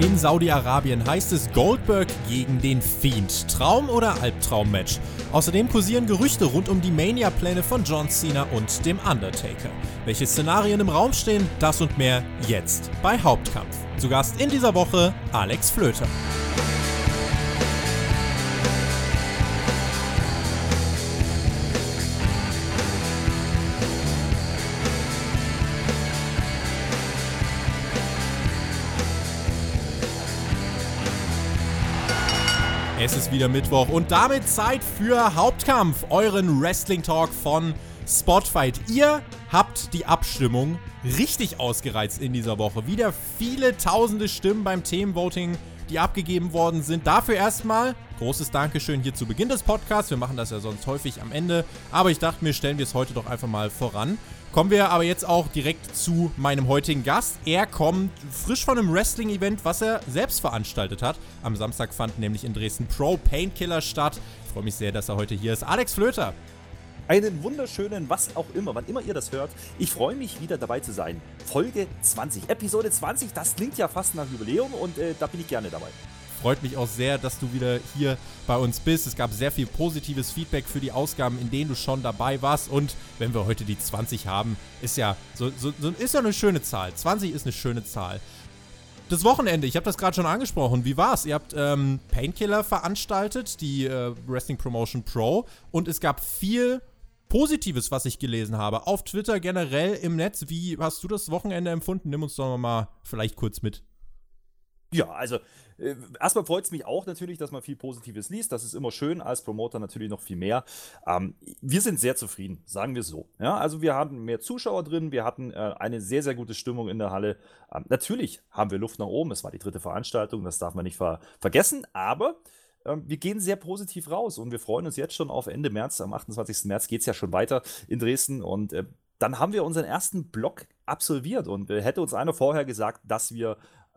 In Saudi-Arabien heißt es Goldberg gegen den Fiend. Traum- oder Albtraum-Match? Außerdem kursieren Gerüchte rund um die Mania-Pläne von John Cena und dem Undertaker. Welche Szenarien im Raum stehen, das und mehr jetzt bei Hauptkampf. Zu Gast in dieser Woche Alex Flöter. Es ist wieder Mittwoch und damit Zeit für Hauptkampf, euren Wrestling Talk von Spotfight. Ihr habt die Abstimmung richtig ausgereizt in dieser Woche. Wieder viele tausende Stimmen beim Themenvoting, die abgegeben worden sind. Dafür erstmal großes Dankeschön hier zu Beginn des Podcasts. Wir machen das ja sonst häufig am Ende, aber ich dachte mir, stellen wir es heute doch einfach mal voran. Kommen wir aber jetzt auch direkt zu meinem heutigen Gast. Er kommt frisch von einem Wrestling-Event, was er selbst veranstaltet hat. Am Samstag fand nämlich in Dresden Pro Painkiller statt. Ich freue mich sehr, dass er heute hier ist. Alex Flöter. Einen wunderschönen, was auch immer, wann immer ihr das hört. Ich freue mich wieder dabei zu sein. Folge 20, Episode 20, das klingt ja fast nach Jubiläum und äh, da bin ich gerne dabei freut mich auch sehr, dass du wieder hier bei uns bist. Es gab sehr viel positives Feedback für die Ausgaben, in denen du schon dabei warst. Und wenn wir heute die 20 haben, ist ja so, so, ist ja eine schöne Zahl. 20 ist eine schöne Zahl. Das Wochenende, ich habe das gerade schon angesprochen. Wie war's? Ihr habt ähm, Painkiller veranstaltet, die äh, Wrestling Promotion Pro, und es gab viel Positives, was ich gelesen habe. Auf Twitter generell im Netz. Wie hast du das Wochenende empfunden? Nimm uns doch mal vielleicht kurz mit. Ja, also äh, erstmal freut es mich auch natürlich, dass man viel Positives liest. Das ist immer schön, als Promoter natürlich noch viel mehr. Ähm, wir sind sehr zufrieden, sagen wir so. Ja, also wir hatten mehr Zuschauer drin, wir hatten äh, eine sehr, sehr gute Stimmung in der Halle. Ähm, natürlich haben wir Luft nach oben, es war die dritte Veranstaltung, das darf man nicht ver vergessen, aber ähm, wir gehen sehr positiv raus und wir freuen uns jetzt schon auf Ende März. Am 28. März geht es ja schon weiter in Dresden und äh, dann haben wir unseren ersten Block absolviert und äh, hätte uns einer vorher gesagt, dass wir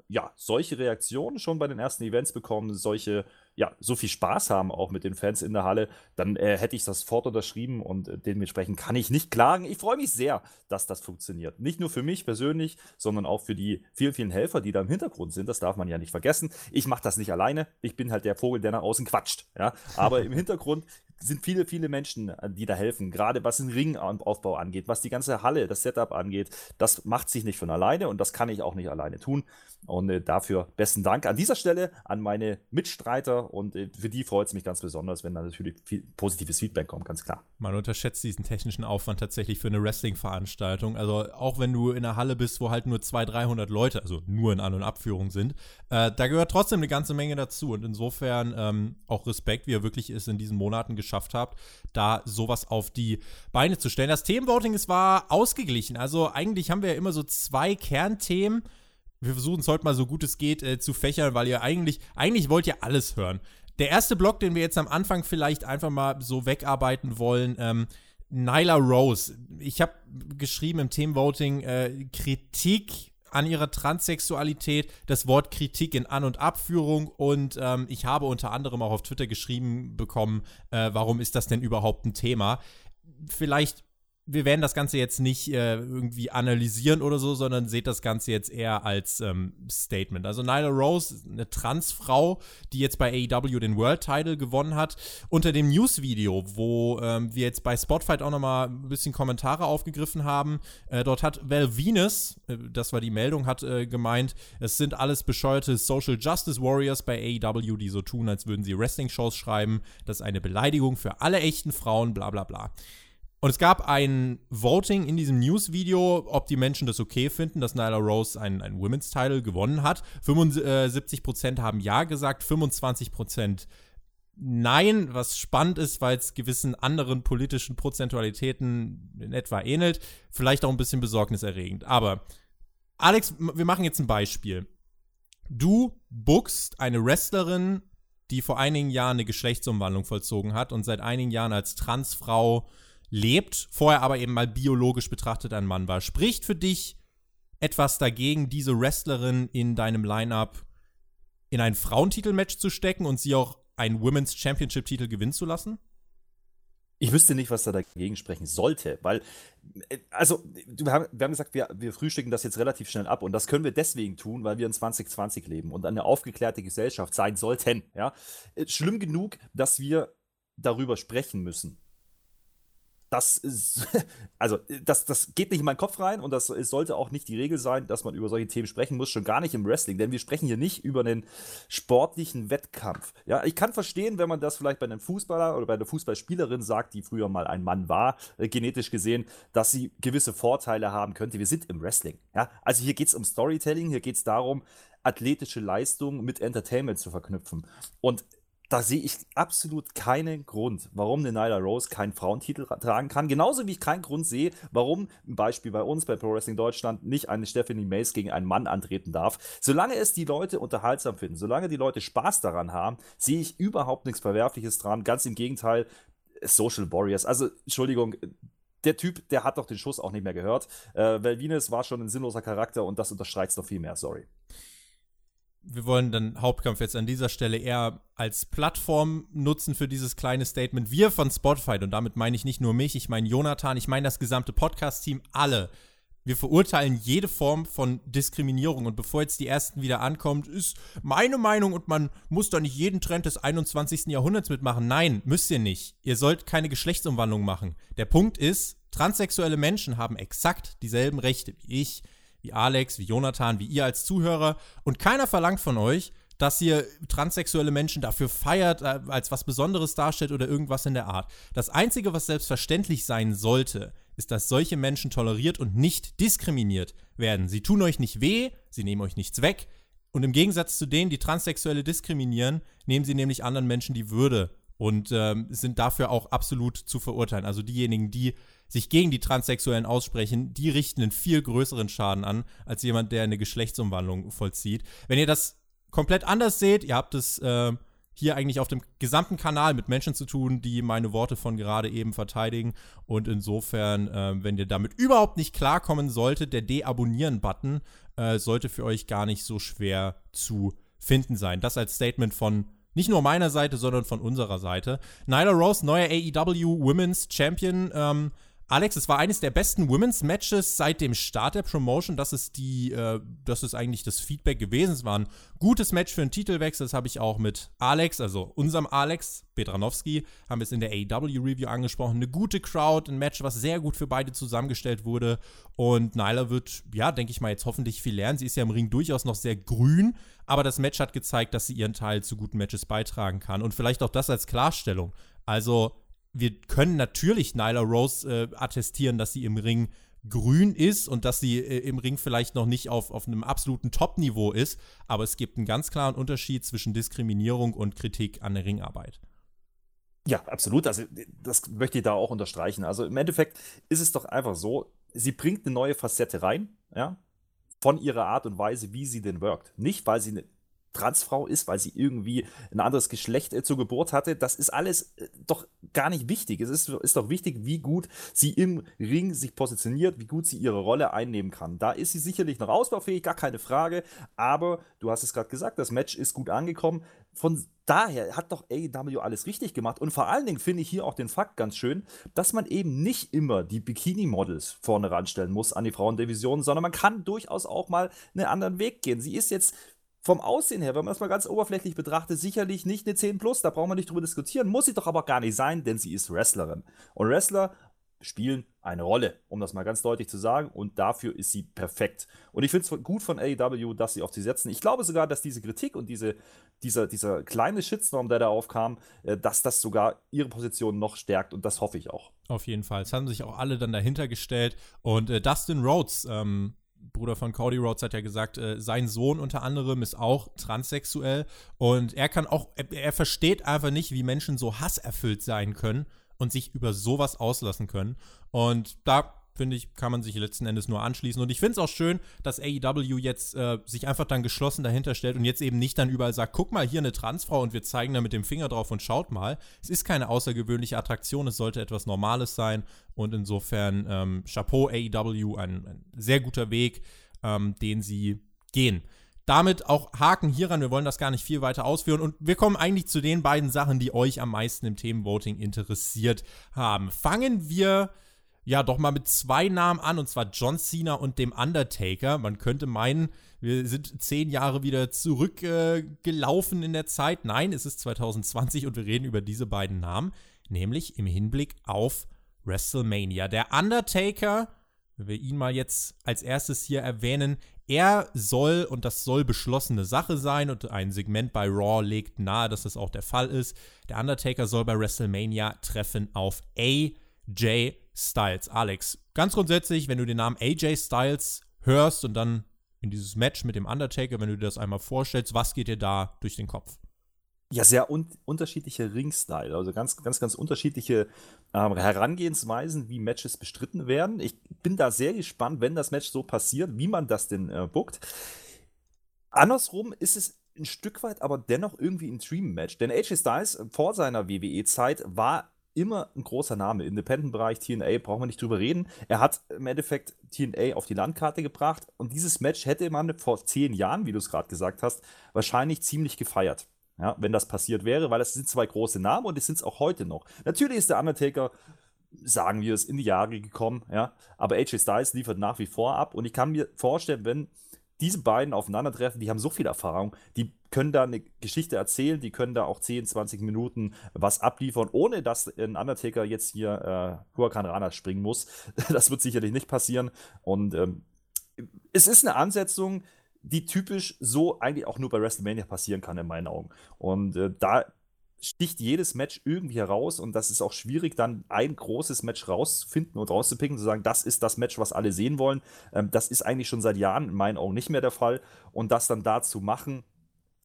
ja, solche Reaktionen schon bei den ersten Events bekommen, solche, ja, so viel Spaß haben auch mit den Fans in der Halle, dann äh, hätte ich das fort unterschrieben und äh, dementsprechend kann ich nicht klagen. Ich freue mich sehr, dass das funktioniert. Nicht nur für mich persönlich, sondern auch für die vielen, vielen Helfer, die da im Hintergrund sind. Das darf man ja nicht vergessen. Ich mache das nicht alleine. Ich bin halt der Vogel, der nach außen quatscht. Ja? Aber im Hintergrund sind viele, viele Menschen, äh, die da helfen. Gerade was den Ringaufbau angeht, was die ganze Halle, das Setup angeht. Das macht sich nicht von alleine und das kann ich auch nicht alleine tun. Und äh, dafür besten Dank an dieser Stelle an meine Mitstreiter und äh, für die freut es mich ganz besonders, wenn da natürlich viel positives Feedback kommt, ganz klar. Man unterschätzt diesen technischen Aufwand tatsächlich für eine Wrestling-Veranstaltung. Also auch wenn du in einer Halle bist, wo halt nur 200, 300 Leute, also nur in An- und Abführung sind, äh, da gehört trotzdem eine ganze Menge dazu. Und insofern ähm, auch Respekt, wie er wirklich es in diesen Monaten geschafft habt, da sowas auf die Beine zu stellen. Das Themenvoting, es war ausgeglichen. Also eigentlich haben wir ja immer so zwei Kernthemen wir versuchen es heute mal so gut es geht äh, zu fächern, weil ihr eigentlich, eigentlich wollt ihr alles hören. Der erste Block, den wir jetzt am Anfang vielleicht einfach mal so wegarbeiten wollen, ähm, Nyla Rose. Ich habe geschrieben im Themenvoting äh, Kritik an ihrer Transsexualität, das Wort Kritik in An- und Abführung und ähm, ich habe unter anderem auch auf Twitter geschrieben bekommen, äh, warum ist das denn überhaupt ein Thema? Vielleicht wir werden das Ganze jetzt nicht äh, irgendwie analysieren oder so, sondern seht das Ganze jetzt eher als ähm, Statement. Also Nyla Rose, eine Transfrau, die jetzt bei AEW den World Title gewonnen hat. Unter dem News-Video, wo ähm, wir jetzt bei Spotfight auch nochmal ein bisschen Kommentare aufgegriffen haben, äh, dort hat Val Venus, äh, das war die Meldung, hat äh, gemeint, es sind alles bescheuerte Social Justice Warriors bei AEW, die so tun, als würden sie Wrestling-Shows schreiben. Das ist eine Beleidigung für alle echten Frauen, bla bla bla. Und es gab ein Voting in diesem News-Video, ob die Menschen das okay finden, dass Nyla Rose einen, einen Women's Title gewonnen hat. 75% haben Ja gesagt, 25% Nein, was spannend ist, weil es gewissen anderen politischen Prozentualitäten in etwa ähnelt. Vielleicht auch ein bisschen besorgniserregend. Aber, Alex, wir machen jetzt ein Beispiel. Du bookst eine Wrestlerin, die vor einigen Jahren eine Geschlechtsumwandlung vollzogen hat und seit einigen Jahren als Transfrau lebt, vorher aber eben mal biologisch betrachtet ein Mann war. Spricht für dich etwas dagegen, diese Wrestlerin in deinem Lineup in ein Frauentitelmatch zu stecken und sie auch einen Women's Championship-Titel gewinnen zu lassen? Ich wüsste nicht, was da dagegen sprechen sollte, weil, äh, also, wir haben, wir haben gesagt, wir, wir frühstücken das jetzt relativ schnell ab und das können wir deswegen tun, weil wir in 2020 leben und eine aufgeklärte Gesellschaft sein sollten. Ja? Äh, schlimm genug, dass wir darüber sprechen müssen das ist, also das, das geht nicht in meinen Kopf rein und das es sollte auch nicht die Regel sein, dass man über solche Themen sprechen muss, schon gar nicht im Wrestling, denn wir sprechen hier nicht über einen sportlichen Wettkampf. Ja, ich kann verstehen, wenn man das vielleicht bei einem Fußballer oder bei einer Fußballspielerin sagt, die früher mal ein Mann war, äh, genetisch gesehen, dass sie gewisse Vorteile haben könnte. Wir sind im Wrestling. Ja, also hier geht es um Storytelling, hier geht es darum, athletische Leistung mit Entertainment zu verknüpfen. Und da sehe ich absolut keinen Grund, warum eine Nyla Rose keinen Frauentitel tragen kann. Genauso wie ich keinen Grund sehe, warum ein Beispiel bei uns bei Pro Wrestling Deutschland nicht eine Stephanie Mace gegen einen Mann antreten darf. Solange es die Leute unterhaltsam finden, solange die Leute Spaß daran haben, sehe ich überhaupt nichts Verwerfliches dran. Ganz im Gegenteil, Social Warriors. Also, Entschuldigung, der Typ, der hat doch den Schuss auch nicht mehr gehört. Äh, weil Venus war schon ein sinnloser Charakter und das unterstreicht es noch viel mehr, sorry wir wollen dann Hauptkampf jetzt an dieser Stelle eher als Plattform nutzen für dieses kleine Statement. Wir von Spotify, und damit meine ich nicht nur mich, ich meine Jonathan, ich meine das gesamte Podcast-Team, alle. Wir verurteilen jede Form von Diskriminierung. Und bevor jetzt die ersten wieder ankommt, ist meine Meinung und man muss doch nicht jeden Trend des 21. Jahrhunderts mitmachen. Nein, müsst ihr nicht. Ihr sollt keine Geschlechtsumwandlung machen. Der Punkt ist, transsexuelle Menschen haben exakt dieselben Rechte wie ich, wie Alex, wie Jonathan, wie ihr als Zuhörer. Und keiner verlangt von euch, dass ihr transsexuelle Menschen dafür feiert, äh, als was Besonderes darstellt oder irgendwas in der Art. Das Einzige, was selbstverständlich sein sollte, ist, dass solche Menschen toleriert und nicht diskriminiert werden. Sie tun euch nicht weh, sie nehmen euch nichts weg. Und im Gegensatz zu denen, die Transsexuelle diskriminieren, nehmen sie nämlich anderen Menschen die Würde und ähm, sind dafür auch absolut zu verurteilen. Also diejenigen, die sich gegen die Transsexuellen aussprechen, die richten einen viel größeren Schaden an, als jemand, der eine Geschlechtsumwandlung vollzieht. Wenn ihr das komplett anders seht, ihr habt es äh, hier eigentlich auf dem gesamten Kanal mit Menschen zu tun, die meine Worte von gerade eben verteidigen. Und insofern, äh, wenn ihr damit überhaupt nicht klarkommen solltet, der Deabonnieren-Button äh, sollte für euch gar nicht so schwer zu finden sein. Das als Statement von nicht nur meiner Seite, sondern von unserer Seite. Nyla Rose, neuer AEW Women's Champion. Ähm, Alex, es war eines der besten Women's Matches seit dem Start der Promotion. Das ist die, äh, das ist eigentlich das Feedback gewesen. Es war ein gutes Match für einen Titelwechsel. Das habe ich auch mit Alex, also unserem Alex Petranowski, haben wir es in der AEW Review angesprochen. Eine gute Crowd, ein Match, was sehr gut für beide zusammengestellt wurde. Und Nyla wird, ja, denke ich mal, jetzt hoffentlich viel lernen. Sie ist ja im Ring durchaus noch sehr grün, aber das Match hat gezeigt, dass sie ihren Teil zu guten Matches beitragen kann. Und vielleicht auch das als Klarstellung. Also wir können natürlich Nyla Rose äh, attestieren, dass sie im Ring grün ist und dass sie äh, im Ring vielleicht noch nicht auf, auf einem absoluten Top-Niveau ist, aber es gibt einen ganz klaren Unterschied zwischen Diskriminierung und Kritik an der Ringarbeit. Ja, absolut. Also, das möchte ich da auch unterstreichen. Also, im Endeffekt ist es doch einfach so, sie bringt eine neue Facette rein, ja, von ihrer Art und Weise, wie sie denn wirkt. Nicht, weil sie eine Transfrau ist, weil sie irgendwie ein anderes Geschlecht äh, zur Geburt hatte. Das ist alles äh, doch gar nicht wichtig. Es ist, ist doch wichtig, wie gut sie im Ring sich positioniert, wie gut sie ihre Rolle einnehmen kann. Da ist sie sicherlich noch ausbaufähig, gar keine Frage. Aber du hast es gerade gesagt, das Match ist gut angekommen. Von daher hat doch AEW alles richtig gemacht. Und vor allen Dingen finde ich hier auch den Fakt ganz schön, dass man eben nicht immer die Bikini-Models vorne ranstellen muss an die Frauendivision, sondern man kann durchaus auch mal einen anderen Weg gehen. Sie ist jetzt vom Aussehen her, wenn man es mal ganz oberflächlich betrachtet, sicherlich nicht eine 10 plus, da brauchen wir nicht drüber diskutieren, muss sie doch aber gar nicht sein, denn sie ist Wrestlerin. Und Wrestler spielen eine Rolle, um das mal ganz deutlich zu sagen, und dafür ist sie perfekt. Und ich finde es gut von AEW, dass sie auf sie setzen. Ich glaube sogar, dass diese Kritik und diese, dieser, dieser kleine Shitstorm, der da aufkam, äh, dass das sogar ihre Position noch stärkt und das hoffe ich auch. Auf jeden Fall. Es haben sich auch alle dann dahinter gestellt und äh, Dustin Rhodes, ähm, Bruder von Cody Rhodes hat ja gesagt, äh, sein Sohn unter anderem ist auch transsexuell und er kann auch, er, er versteht einfach nicht, wie Menschen so hasserfüllt sein können und sich über sowas auslassen können. Und da finde ich, kann man sich letzten Endes nur anschließen. Und ich finde es auch schön, dass AEW jetzt äh, sich einfach dann geschlossen dahinter stellt und jetzt eben nicht dann überall sagt, guck mal, hier eine Transfrau und wir zeigen da mit dem Finger drauf und schaut mal. Es ist keine außergewöhnliche Attraktion, es sollte etwas Normales sein. Und insofern, ähm, Chapeau AEW, ein, ein sehr guter Weg, ähm, den sie gehen. damit auch Haken hieran. Wir wollen das gar nicht viel weiter ausführen. Und wir kommen eigentlich zu den beiden Sachen, die euch am meisten im Themenvoting interessiert haben. Fangen wir ja doch mal mit zwei Namen an, und zwar John Cena und dem Undertaker. Man könnte meinen, wir sind zehn Jahre wieder zurückgelaufen äh, in der Zeit. Nein, es ist 2020 und wir reden über diese beiden Namen, nämlich im Hinblick auf WrestleMania. Der Undertaker, wenn wir ihn mal jetzt als erstes hier erwähnen, er soll, und das soll beschlossene Sache sein, und ein Segment bei Raw legt nahe, dass das auch der Fall ist, der Undertaker soll bei WrestleMania treffen auf AJ Styles. Alex, ganz grundsätzlich, wenn du den Namen AJ Styles hörst und dann in dieses Match mit dem Undertaker, wenn du dir das einmal vorstellst, was geht dir da durch den Kopf? Ja, sehr un unterschiedliche Ringstyle, also ganz, ganz, ganz unterschiedliche ähm, Herangehensweisen, wie Matches bestritten werden. Ich bin da sehr gespannt, wenn das Match so passiert, wie man das denn äh, bookt. Andersrum ist es ein Stück weit aber dennoch irgendwie ein Dream-Match, denn AJ Styles vor seiner WWE-Zeit war immer ein großer Name. Independent-Bereich, TNA, brauchen wir nicht drüber reden. Er hat im Endeffekt TNA auf die Landkarte gebracht und dieses Match hätte man vor zehn Jahren, wie du es gerade gesagt hast, wahrscheinlich ziemlich gefeiert. Ja, wenn das passiert wäre, weil das sind zwei große Namen und die sind es auch heute noch. Natürlich ist der Undertaker, sagen wir es, in die Jahre gekommen, ja, aber AJ Styles liefert nach wie vor ab und ich kann mir vorstellen, wenn diese beiden aufeinandertreffen, die haben so viel Erfahrung, die können da eine Geschichte erzählen, die können da auch 10, 20 Minuten was abliefern, ohne dass ein Undertaker jetzt hier äh, Huracan Rana springen muss. Das wird sicherlich nicht passieren. Und ähm, es ist eine Ansetzung, die typisch so eigentlich auch nur bei WrestleMania passieren kann, in meinen Augen. Und äh, da sticht jedes Match irgendwie heraus und das ist auch schwierig, dann ein großes Match rauszufinden und rauszupicken, zu sagen, das ist das Match, was alle sehen wollen. Ähm, das ist eigentlich schon seit Jahren in meinen Augen nicht mehr der Fall. Und das dann da zu machen,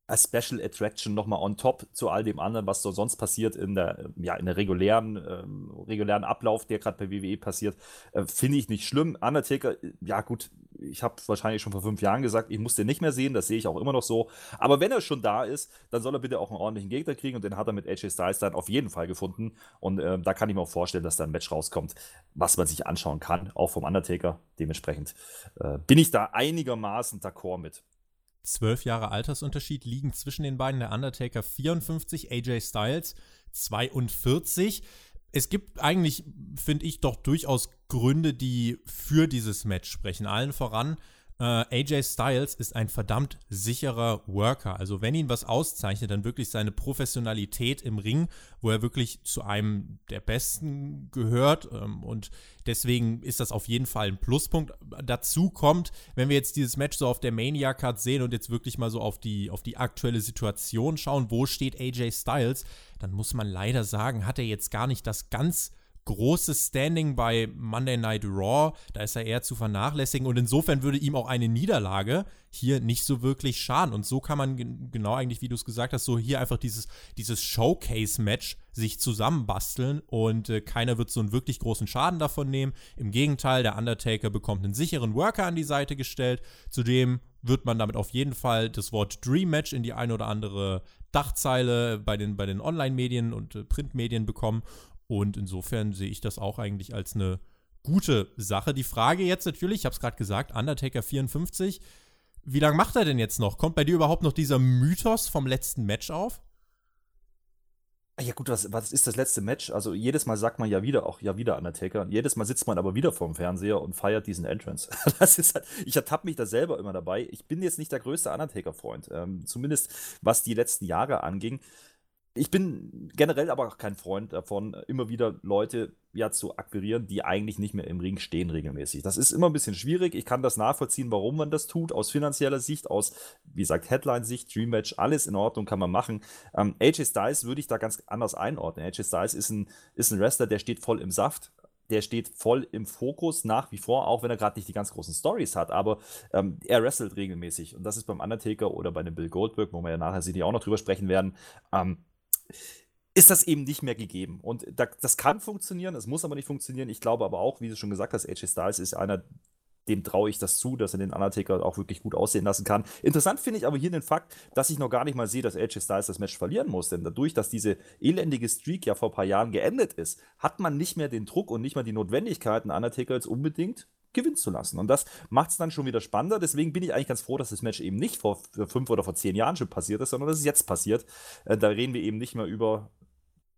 als Special Attraction nochmal on top zu all dem anderen, was so sonst passiert in der, ja, in der regulären, ähm, regulären Ablauf, der gerade bei WWE passiert, äh, finde ich nicht schlimm. Undertaker, ja gut, ich habe wahrscheinlich schon vor fünf Jahren gesagt, ich muss den nicht mehr sehen, das sehe ich auch immer noch so. Aber wenn er schon da ist, dann soll er bitte auch einen ordentlichen Gegner kriegen und den hat er mit AJ Styles dann auf jeden Fall gefunden. Und äh, da kann ich mir auch vorstellen, dass da ein Match rauskommt, was man sich anschauen kann, auch vom Undertaker. Dementsprechend äh, bin ich da einigermaßen d'accord mit. Zwölf Jahre Altersunterschied liegen zwischen den beiden. Der Undertaker 54, AJ Styles 42 es gibt eigentlich, finde ich, doch durchaus Gründe, die für dieses Match sprechen. Allen voran äh, AJ Styles ist ein verdammt sicherer Worker. Also wenn ihn was auszeichnet, dann wirklich seine Professionalität im Ring, wo er wirklich zu einem der Besten gehört. Ähm, und deswegen ist das auf jeden Fall ein Pluspunkt. Dazu kommt, wenn wir jetzt dieses Match so auf der Mania-Card sehen und jetzt wirklich mal so auf die, auf die aktuelle Situation schauen, wo steht AJ Styles, dann muss man leider sagen, hat er jetzt gar nicht das ganz großes Standing bei Monday Night Raw. Da ist er eher zu vernachlässigen und insofern würde ihm auch eine Niederlage hier nicht so wirklich schaden. Und so kann man genau eigentlich, wie du es gesagt hast, so hier einfach dieses, dieses Showcase-Match sich zusammenbasteln und äh, keiner wird so einen wirklich großen Schaden davon nehmen. Im Gegenteil, der Undertaker bekommt einen sicheren Worker an die Seite gestellt. Zudem wird man damit auf jeden Fall das Wort Dream Match in die eine oder andere Dachzeile bei den, bei den Online-Medien und äh, Printmedien bekommen. Und insofern sehe ich das auch eigentlich als eine gute Sache. Die Frage jetzt natürlich, ich habe es gerade gesagt, Undertaker 54. Wie lange macht er denn jetzt noch? Kommt bei dir überhaupt noch dieser Mythos vom letzten Match auf? Ja gut, was, was ist das letzte Match? Also jedes Mal sagt man ja wieder, auch ja wieder Undertaker. Jedes Mal sitzt man aber wieder vorm Fernseher und feiert diesen Entrance. Das ist halt, ich ertappe mich da selber immer dabei. Ich bin jetzt nicht der größte Undertaker-Freund, ähm, zumindest was die letzten Jahre anging. Ich bin generell aber auch kein Freund davon, immer wieder Leute ja zu akquirieren, die eigentlich nicht mehr im Ring stehen regelmäßig. Das ist immer ein bisschen schwierig. Ich kann das nachvollziehen, warum man das tut, aus finanzieller Sicht, aus, wie gesagt, Headline-Sicht, Dream Match, alles in Ordnung, kann man machen. Ähm, AJ Styles würde ich da ganz anders einordnen. AJ Styles ist ein, ist ein Wrestler, der steht voll im Saft. Der steht voll im Fokus nach wie vor, auch wenn er gerade nicht die ganz großen Stories hat, aber ähm, er wrestelt regelmäßig. Und das ist beim Undertaker oder bei dem Bill Goldberg, wo wir ja nachher sicher auch noch drüber sprechen werden, ähm, ist das eben nicht mehr gegeben. Und das kann funktionieren, es muss aber nicht funktionieren. Ich glaube aber auch, wie du schon gesagt hast, AJ Styles ist einer, dem traue ich das zu, dass er den Undertaker auch wirklich gut aussehen lassen kann. Interessant finde ich aber hier den Fakt, dass ich noch gar nicht mal sehe, dass AJ Styles das Match verlieren muss. Denn dadurch, dass diese elendige Streak ja vor ein paar Jahren geendet ist, hat man nicht mehr den Druck und nicht mehr die Notwendigkeit, einen Undertaker jetzt unbedingt gewinnen zu lassen. Und das macht es dann schon wieder spannender. Deswegen bin ich eigentlich ganz froh, dass das Match eben nicht vor fünf oder vor zehn Jahren schon passiert ist, sondern dass es jetzt passiert. Äh, da reden wir eben nicht mehr über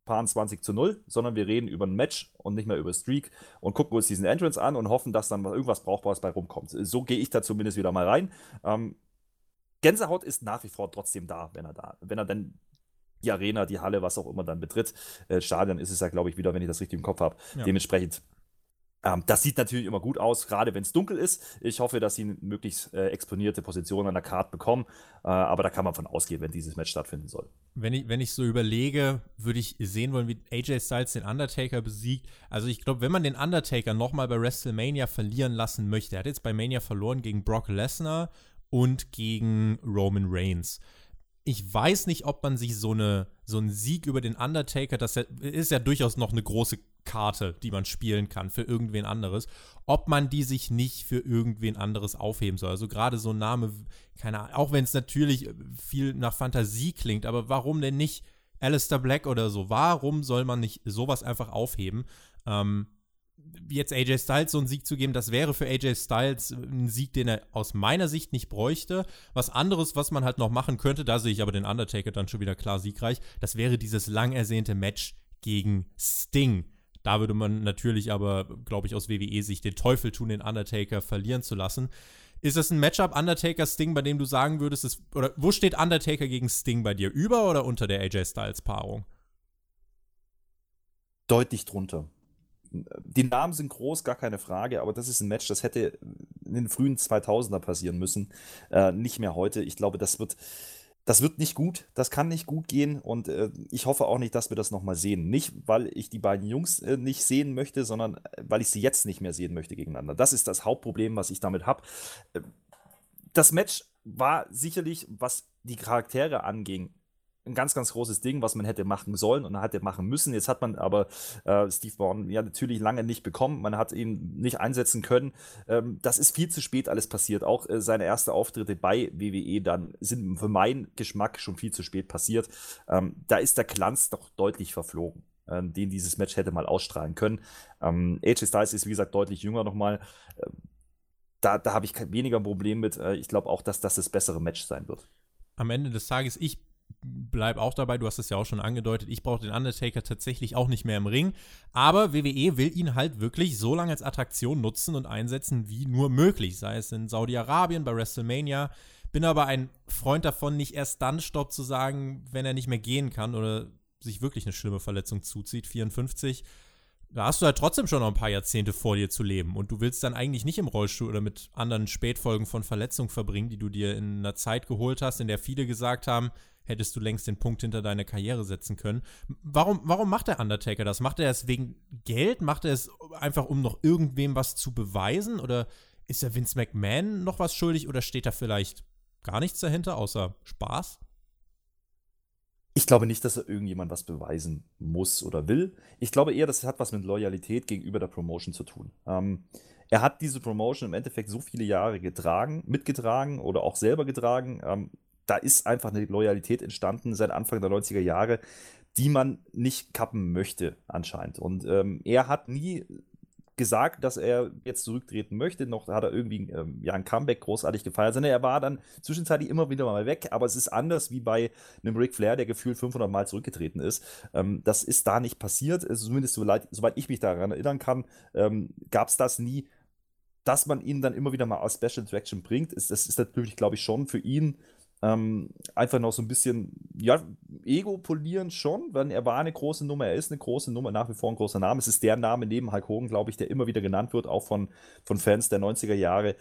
Paaren 20 zu 0, sondern wir reden über ein Match und nicht mehr über Streak und gucken uns diesen Entrance an und hoffen, dass dann irgendwas Brauchbares bei rumkommt. So gehe ich da zumindest wieder mal rein. Ähm, Gänsehaut ist nach wie vor trotzdem da, wenn er da, wenn er dann die Arena, die Halle, was auch immer dann betritt. Äh, Stadion ist es ja, glaube ich, wieder, wenn ich das richtig im Kopf habe. Ja. Dementsprechend das sieht natürlich immer gut aus, gerade wenn es dunkel ist. Ich hoffe, dass sie möglichst äh, exponierte Position an der Karte bekommen. Äh, aber da kann man von ausgehen, wenn dieses Match stattfinden soll. Wenn ich, wenn ich so überlege, würde ich sehen wollen, wie AJ Styles den Undertaker besiegt. Also ich glaube, wenn man den Undertaker nochmal bei WrestleMania verlieren lassen möchte, er hat jetzt bei Mania verloren gegen Brock Lesnar und gegen Roman Reigns ich weiß nicht, ob man sich so, eine, so einen Sieg über den Undertaker, das ist ja durchaus noch eine große Karte, die man spielen kann für irgendwen anderes, ob man die sich nicht für irgendwen anderes aufheben soll. Also gerade so ein Name, keine Ahnung, auch wenn es natürlich viel nach Fantasie klingt, aber warum denn nicht Alistair Black oder so? Warum soll man nicht sowas einfach aufheben? Ähm, jetzt AJ Styles so einen Sieg zu geben, das wäre für AJ Styles ein Sieg, den er aus meiner Sicht nicht bräuchte. Was anderes, was man halt noch machen könnte, da sehe ich aber den Undertaker dann schon wieder klar siegreich, das wäre dieses lang ersehnte Match gegen Sting. Da würde man natürlich aber, glaube ich, aus WWE-Sicht den Teufel tun, den Undertaker verlieren zu lassen. Ist das ein Matchup Undertaker-Sting, bei dem du sagen würdest, ist, oder wo steht Undertaker gegen Sting bei dir? Über oder unter der AJ Styles-Paarung? Deutlich drunter die Namen sind groß, gar keine Frage, aber das ist ein Match, das hätte in den frühen 2000er passieren müssen, äh, nicht mehr heute. Ich glaube, das wird, das wird nicht gut, das kann nicht gut gehen und äh, ich hoffe auch nicht, dass wir das nochmal sehen. Nicht, weil ich die beiden Jungs äh, nicht sehen möchte, sondern äh, weil ich sie jetzt nicht mehr sehen möchte gegeneinander. Das ist das Hauptproblem, was ich damit habe. Äh, das Match war sicherlich, was die Charaktere anging, ein ganz, ganz großes Ding, was man hätte machen sollen und hätte machen müssen. Jetzt hat man aber äh, Steve Bond ja natürlich lange nicht bekommen. Man hat ihn nicht einsetzen können. Ähm, das ist viel zu spät alles passiert. Auch äh, seine ersten Auftritte bei WWE dann sind für meinen Geschmack schon viel zu spät passiert. Ähm, da ist der Glanz doch deutlich verflogen, äh, den dieses Match hätte mal ausstrahlen können. Ähm, AJ Styles ist, wie gesagt, deutlich jünger nochmal. Äh, da, da habe ich weniger ein Problem mit. Äh, ich glaube auch, dass das das bessere Match sein wird. Am Ende des Tages, ich bleib auch dabei, du hast es ja auch schon angedeutet, ich brauche den Undertaker tatsächlich auch nicht mehr im Ring. Aber WWE will ihn halt wirklich so lange als Attraktion nutzen und einsetzen, wie nur möglich. Sei es in Saudi-Arabien, bei WrestleMania. Bin aber ein Freund davon, nicht erst dann Stopp zu sagen, wenn er nicht mehr gehen kann oder sich wirklich eine schlimme Verletzung zuzieht. 54. Da hast du halt trotzdem schon noch ein paar Jahrzehnte vor dir zu leben. Und du willst dann eigentlich nicht im Rollstuhl oder mit anderen Spätfolgen von Verletzungen verbringen, die du dir in einer Zeit geholt hast, in der viele gesagt haben, hättest du längst den Punkt hinter deine Karriere setzen können. Warum, warum macht der Undertaker das? Macht er es wegen Geld? Macht er es einfach, um noch irgendwem was zu beweisen? Oder ist der Vince McMahon noch was schuldig? Oder steht da vielleicht gar nichts dahinter, außer Spaß? Ich glaube nicht, dass er irgendjemand was beweisen muss oder will. Ich glaube eher, das hat was mit Loyalität gegenüber der Promotion zu tun. Ähm, er hat diese Promotion im Endeffekt so viele Jahre getragen, mitgetragen oder auch selber getragen. Ähm, da ist einfach eine Loyalität entstanden seit Anfang der 90er Jahre, die man nicht kappen möchte, anscheinend. Und ähm, er hat nie gesagt, dass er jetzt zurücktreten möchte. Noch hat er irgendwie ähm, ja, ein Comeback großartig gefeiert, sondern er war dann zwischenzeitlich immer wieder mal weg. Aber es ist anders wie bei einem Ric Flair, der gefühlt 500 Mal zurückgetreten ist. Ähm, das ist da nicht passiert. Also zumindest soweit, soweit ich mich daran erinnern kann, ähm, gab es das nie. Dass man ihn dann immer wieder mal aus Special Attraction bringt, das ist natürlich, glaube ich, schon für ihn ähm, einfach noch so ein bisschen, ja, Ego polieren schon, weil er war eine große Nummer, er ist eine große Nummer, nach wie vor ein großer Name. Es ist der Name neben Hulk Hogan, glaube ich, der immer wieder genannt wird, auch von, von Fans der 90er Jahre.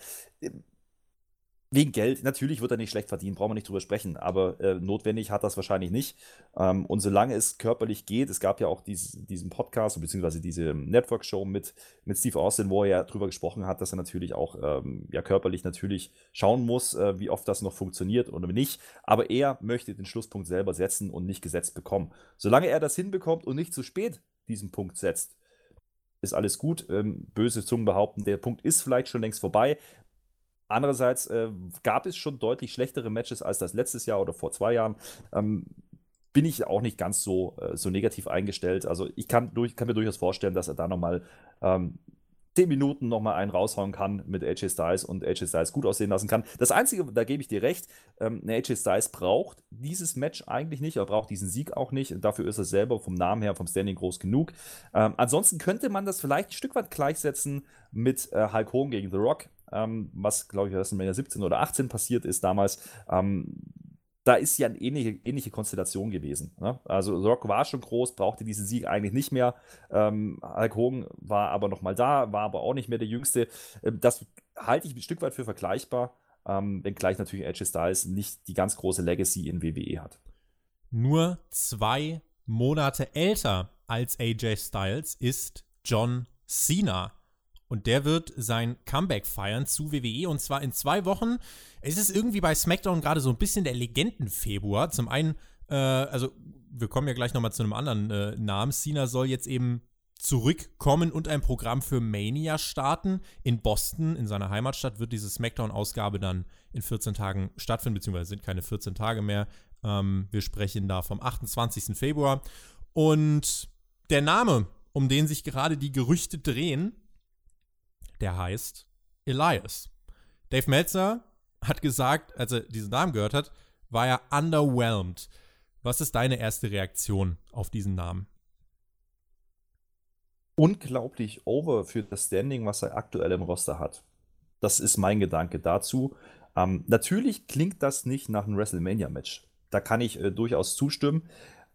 Wegen Geld, natürlich wird er nicht schlecht verdienen, brauchen wir nicht drüber sprechen, aber äh, notwendig hat das wahrscheinlich nicht. Ähm, und solange es körperlich geht, es gab ja auch dieses, diesen Podcast, beziehungsweise diese Network-Show mit, mit Steve Austin, wo er ja drüber gesprochen hat, dass er natürlich auch ähm, ja, körperlich natürlich schauen muss, äh, wie oft das noch funktioniert oder nicht. Aber er möchte den Schlusspunkt selber setzen und nicht gesetzt bekommen. Solange er das hinbekommt und nicht zu spät diesen Punkt setzt, ist alles gut. Ähm, böse Zungen behaupten, der Punkt ist vielleicht schon längst vorbei. Andererseits äh, gab es schon deutlich schlechtere Matches als das letztes Jahr oder vor zwei Jahren. Ähm, bin ich auch nicht ganz so, äh, so negativ eingestellt. Also ich kann, durch, kann, mir durchaus vorstellen, dass er da nochmal ähm, 10 Minuten nochmal einen raushauen kann mit AJ Styles und AJ Styles gut aussehen lassen kann. Das Einzige, da gebe ich dir recht, ähm, AJ Styles braucht dieses Match eigentlich nicht, er braucht diesen Sieg auch nicht. Dafür ist er selber vom Namen her, vom Standing groß genug. Ähm, ansonsten könnte man das vielleicht ein Stück weit gleichsetzen mit äh, Hulk Hogan gegen The Rock, ähm, was, glaube ich, WrestleMania 17 oder 18 passiert ist damals. Ähm, da ist ja eine ähnliche, ähnliche Konstellation gewesen. Ne? Also Rock war schon groß, brauchte diesen Sieg eigentlich nicht mehr. Ähm, Hulk Hogan war aber noch mal da, war aber auch nicht mehr der Jüngste. Ähm, das halte ich ein Stück weit für vergleichbar, ähm, wenngleich natürlich Edge Styles nicht die ganz große Legacy in WWE hat. Nur zwei Monate älter als AJ Styles ist John Cena. Und der wird sein Comeback feiern zu WWE und zwar in zwei Wochen. Es ist irgendwie bei SmackDown gerade so ein bisschen der Legenden-Februar. Zum einen, äh, also wir kommen ja gleich nochmal zu einem anderen äh, Namen. Cena soll jetzt eben zurückkommen und ein Programm für Mania starten. In Boston, in seiner Heimatstadt, wird diese SmackDown-Ausgabe dann in 14 Tagen stattfinden, beziehungsweise sind keine 14 Tage mehr. Ähm, wir sprechen da vom 28. Februar. Und der Name, um den sich gerade die Gerüchte drehen, der heißt Elias. Dave Meltzer hat gesagt, als er diesen Namen gehört hat, war er underwhelmed. Was ist deine erste Reaktion auf diesen Namen? Unglaublich over für das Standing, was er aktuell im Roster hat. Das ist mein Gedanke dazu. Ähm, natürlich klingt das nicht nach einem WrestleMania-Match. Da kann ich äh, durchaus zustimmen.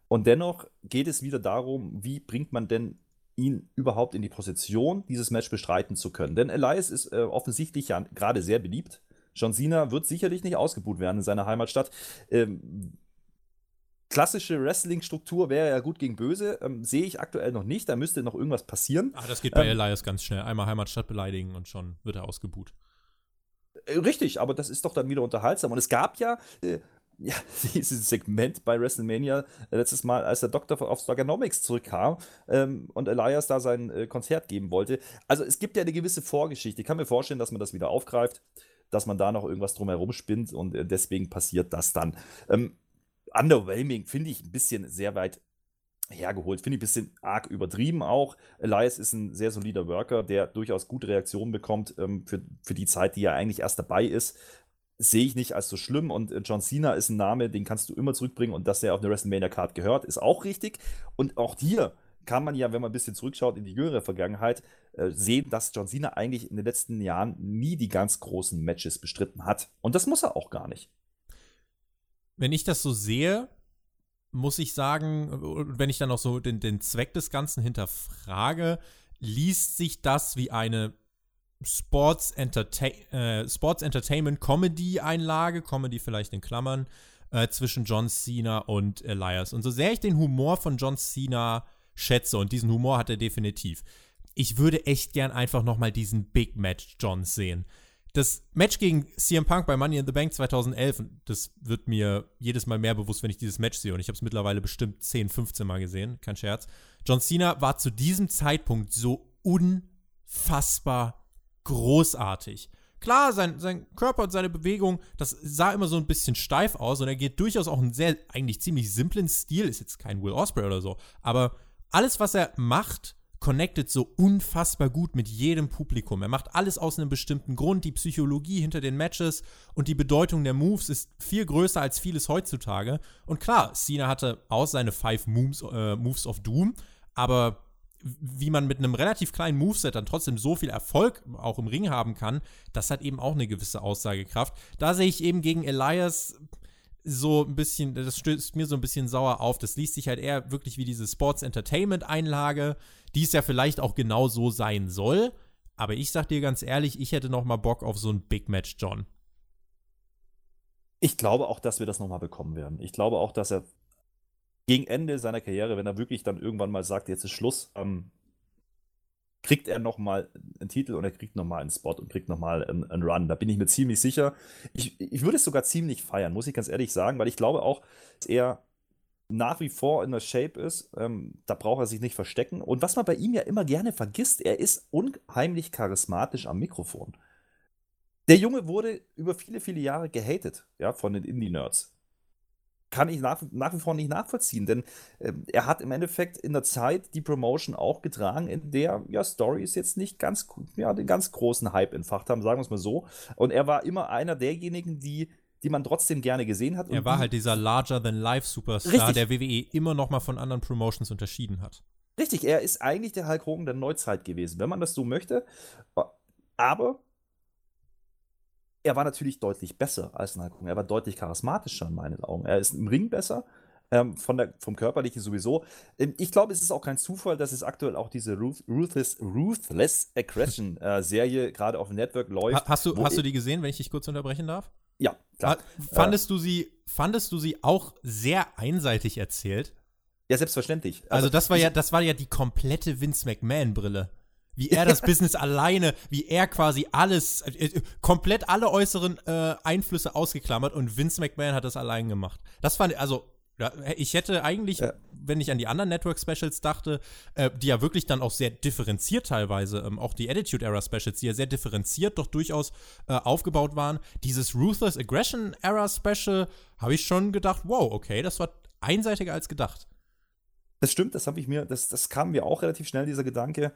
Und dennoch geht es wieder darum, wie bringt man denn ihn überhaupt in die Position, dieses Match bestreiten zu können. Denn Elias ist äh, offensichtlich ja gerade sehr beliebt. John Cena wird sicherlich nicht ausgebuht werden in seiner Heimatstadt. Ähm, klassische Wrestling-Struktur wäre ja gut gegen böse. Ähm, Sehe ich aktuell noch nicht. Da müsste noch irgendwas passieren. Ah, das geht bei ähm, Elias ganz schnell. Einmal Heimatstadt beleidigen und schon wird er ausgebuht. Äh, richtig, aber das ist doch dann wieder unterhaltsam. Und es gab ja äh, ja, dieses Segment bei WrestleMania äh, letztes Mal, als der Doktor of Stoganomics zurückkam ähm, und Elias da sein äh, Konzert geben wollte. Also es gibt ja eine gewisse Vorgeschichte. Ich kann mir vorstellen, dass man das wieder aufgreift, dass man da noch irgendwas drumherum spinnt und äh, deswegen passiert das dann. Ähm, underwhelming finde ich ein bisschen sehr weit hergeholt. Finde ich ein bisschen arg übertrieben auch. Elias ist ein sehr solider Worker, der durchaus gute Reaktionen bekommt ähm, für, für die Zeit, die er eigentlich erst dabei ist sehe ich nicht als so schlimm. Und äh, John Cena ist ein Name, den kannst du immer zurückbringen und dass er auf eine WrestleMania-Card gehört, ist auch richtig. Und auch hier kann man ja, wenn man ein bisschen zurückschaut in die jüngere Vergangenheit, äh, sehen, dass John Cena eigentlich in den letzten Jahren nie die ganz großen Matches bestritten hat. Und das muss er auch gar nicht. Wenn ich das so sehe, muss ich sagen, wenn ich dann auch so den, den Zweck des Ganzen hinterfrage, liest sich das wie eine Sports, Entertain äh, Sports Entertainment Comedy Einlage, Comedy vielleicht in Klammern, äh, zwischen John Cena und Elias. Und so sehr ich den Humor von John Cena schätze, und diesen Humor hat er definitiv, ich würde echt gern einfach nochmal diesen Big Match John sehen. Das Match gegen CM Punk bei Money in the Bank 2011, das wird mir jedes Mal mehr bewusst, wenn ich dieses Match sehe. Und ich habe es mittlerweile bestimmt 10, 15 Mal gesehen, kein Scherz. John Cena war zu diesem Zeitpunkt so unfassbar großartig. Klar, sein, sein Körper und seine Bewegung, das sah immer so ein bisschen steif aus und er geht durchaus auch einen sehr, eigentlich ziemlich simplen Stil, ist jetzt kein Will Osprey oder so, aber alles, was er macht, connectet so unfassbar gut mit jedem Publikum. Er macht alles aus einem bestimmten Grund. Die Psychologie hinter den Matches und die Bedeutung der Moves ist viel größer als vieles heutzutage. Und klar, Cena hatte auch seine Five Moves, äh, Moves of Doom, aber wie man mit einem relativ kleinen Moveset dann trotzdem so viel Erfolg auch im Ring haben kann, das hat eben auch eine gewisse Aussagekraft. Da sehe ich eben gegen Elias so ein bisschen, das stößt mir so ein bisschen sauer auf. Das liest sich halt eher wirklich wie diese Sports Entertainment Einlage, die es ja vielleicht auch genau so sein soll. Aber ich sag dir ganz ehrlich, ich hätte noch mal Bock auf so ein Big Match, John. Ich glaube auch, dass wir das noch mal bekommen werden. Ich glaube auch, dass er gegen Ende seiner Karriere, wenn er wirklich dann irgendwann mal sagt, jetzt ist Schluss, ähm, kriegt er nochmal einen Titel und er kriegt nochmal einen Spot und kriegt nochmal einen, einen Run. Da bin ich mir ziemlich sicher. Ich, ich würde es sogar ziemlich feiern, muss ich ganz ehrlich sagen, weil ich glaube auch, dass er nach wie vor in der Shape ist. Ähm, da braucht er sich nicht verstecken. Und was man bei ihm ja immer gerne vergisst, er ist unheimlich charismatisch am Mikrofon. Der Junge wurde über viele, viele Jahre gehatet, ja, von den Indie-Nerds kann ich nach, nach wie vor nicht nachvollziehen, denn äh, er hat im Endeffekt in der Zeit die Promotion auch getragen, in der ja Stories jetzt nicht ganz ja, den ganz großen Hype entfacht haben, sagen wir es mal so. Und er war immer einer derjenigen, die die man trotzdem gerne gesehen hat. Er war halt dieser Larger-than-Life-Superstar, der WWE immer noch mal von anderen Promotions unterschieden hat. Richtig, er ist eigentlich der Hulk Hogan der Neuzeit gewesen, wenn man das so möchte. Aber er war natürlich deutlich besser als Hogan. Er war deutlich charismatischer in meinen Augen. Er ist im Ring besser. Ähm, von der, vom Körperlichen sowieso. Ähm, ich glaube, es ist auch kein Zufall, dass es aktuell auch diese Ruth, Ruthless, Ruthless Aggression äh, Serie gerade auf dem Network läuft. Ha, hast du, hast du die gesehen, wenn ich dich kurz unterbrechen darf? Ja, klar. Fandest, äh, du sie, fandest du sie auch sehr einseitig erzählt? Ja, selbstverständlich. Also, also das war ja, das war ja die komplette Vince McMahon-Brille. Wie er das Business alleine, wie er quasi alles, äh, komplett alle äußeren äh, Einflüsse ausgeklammert und Vince McMahon hat das allein gemacht. Das fand also ja, ich hätte eigentlich, ja. wenn ich an die anderen Network-Specials dachte, äh, die ja wirklich dann auch sehr differenziert teilweise, ähm, auch die Attitude-Era-Specials, die ja sehr differenziert doch durchaus äh, aufgebaut waren, dieses Ruthless Aggression-Era-Special, habe ich schon gedacht, wow, okay, das war einseitiger als gedacht. Das stimmt, das habe ich mir, das, das kam mir auch relativ schnell, dieser Gedanke.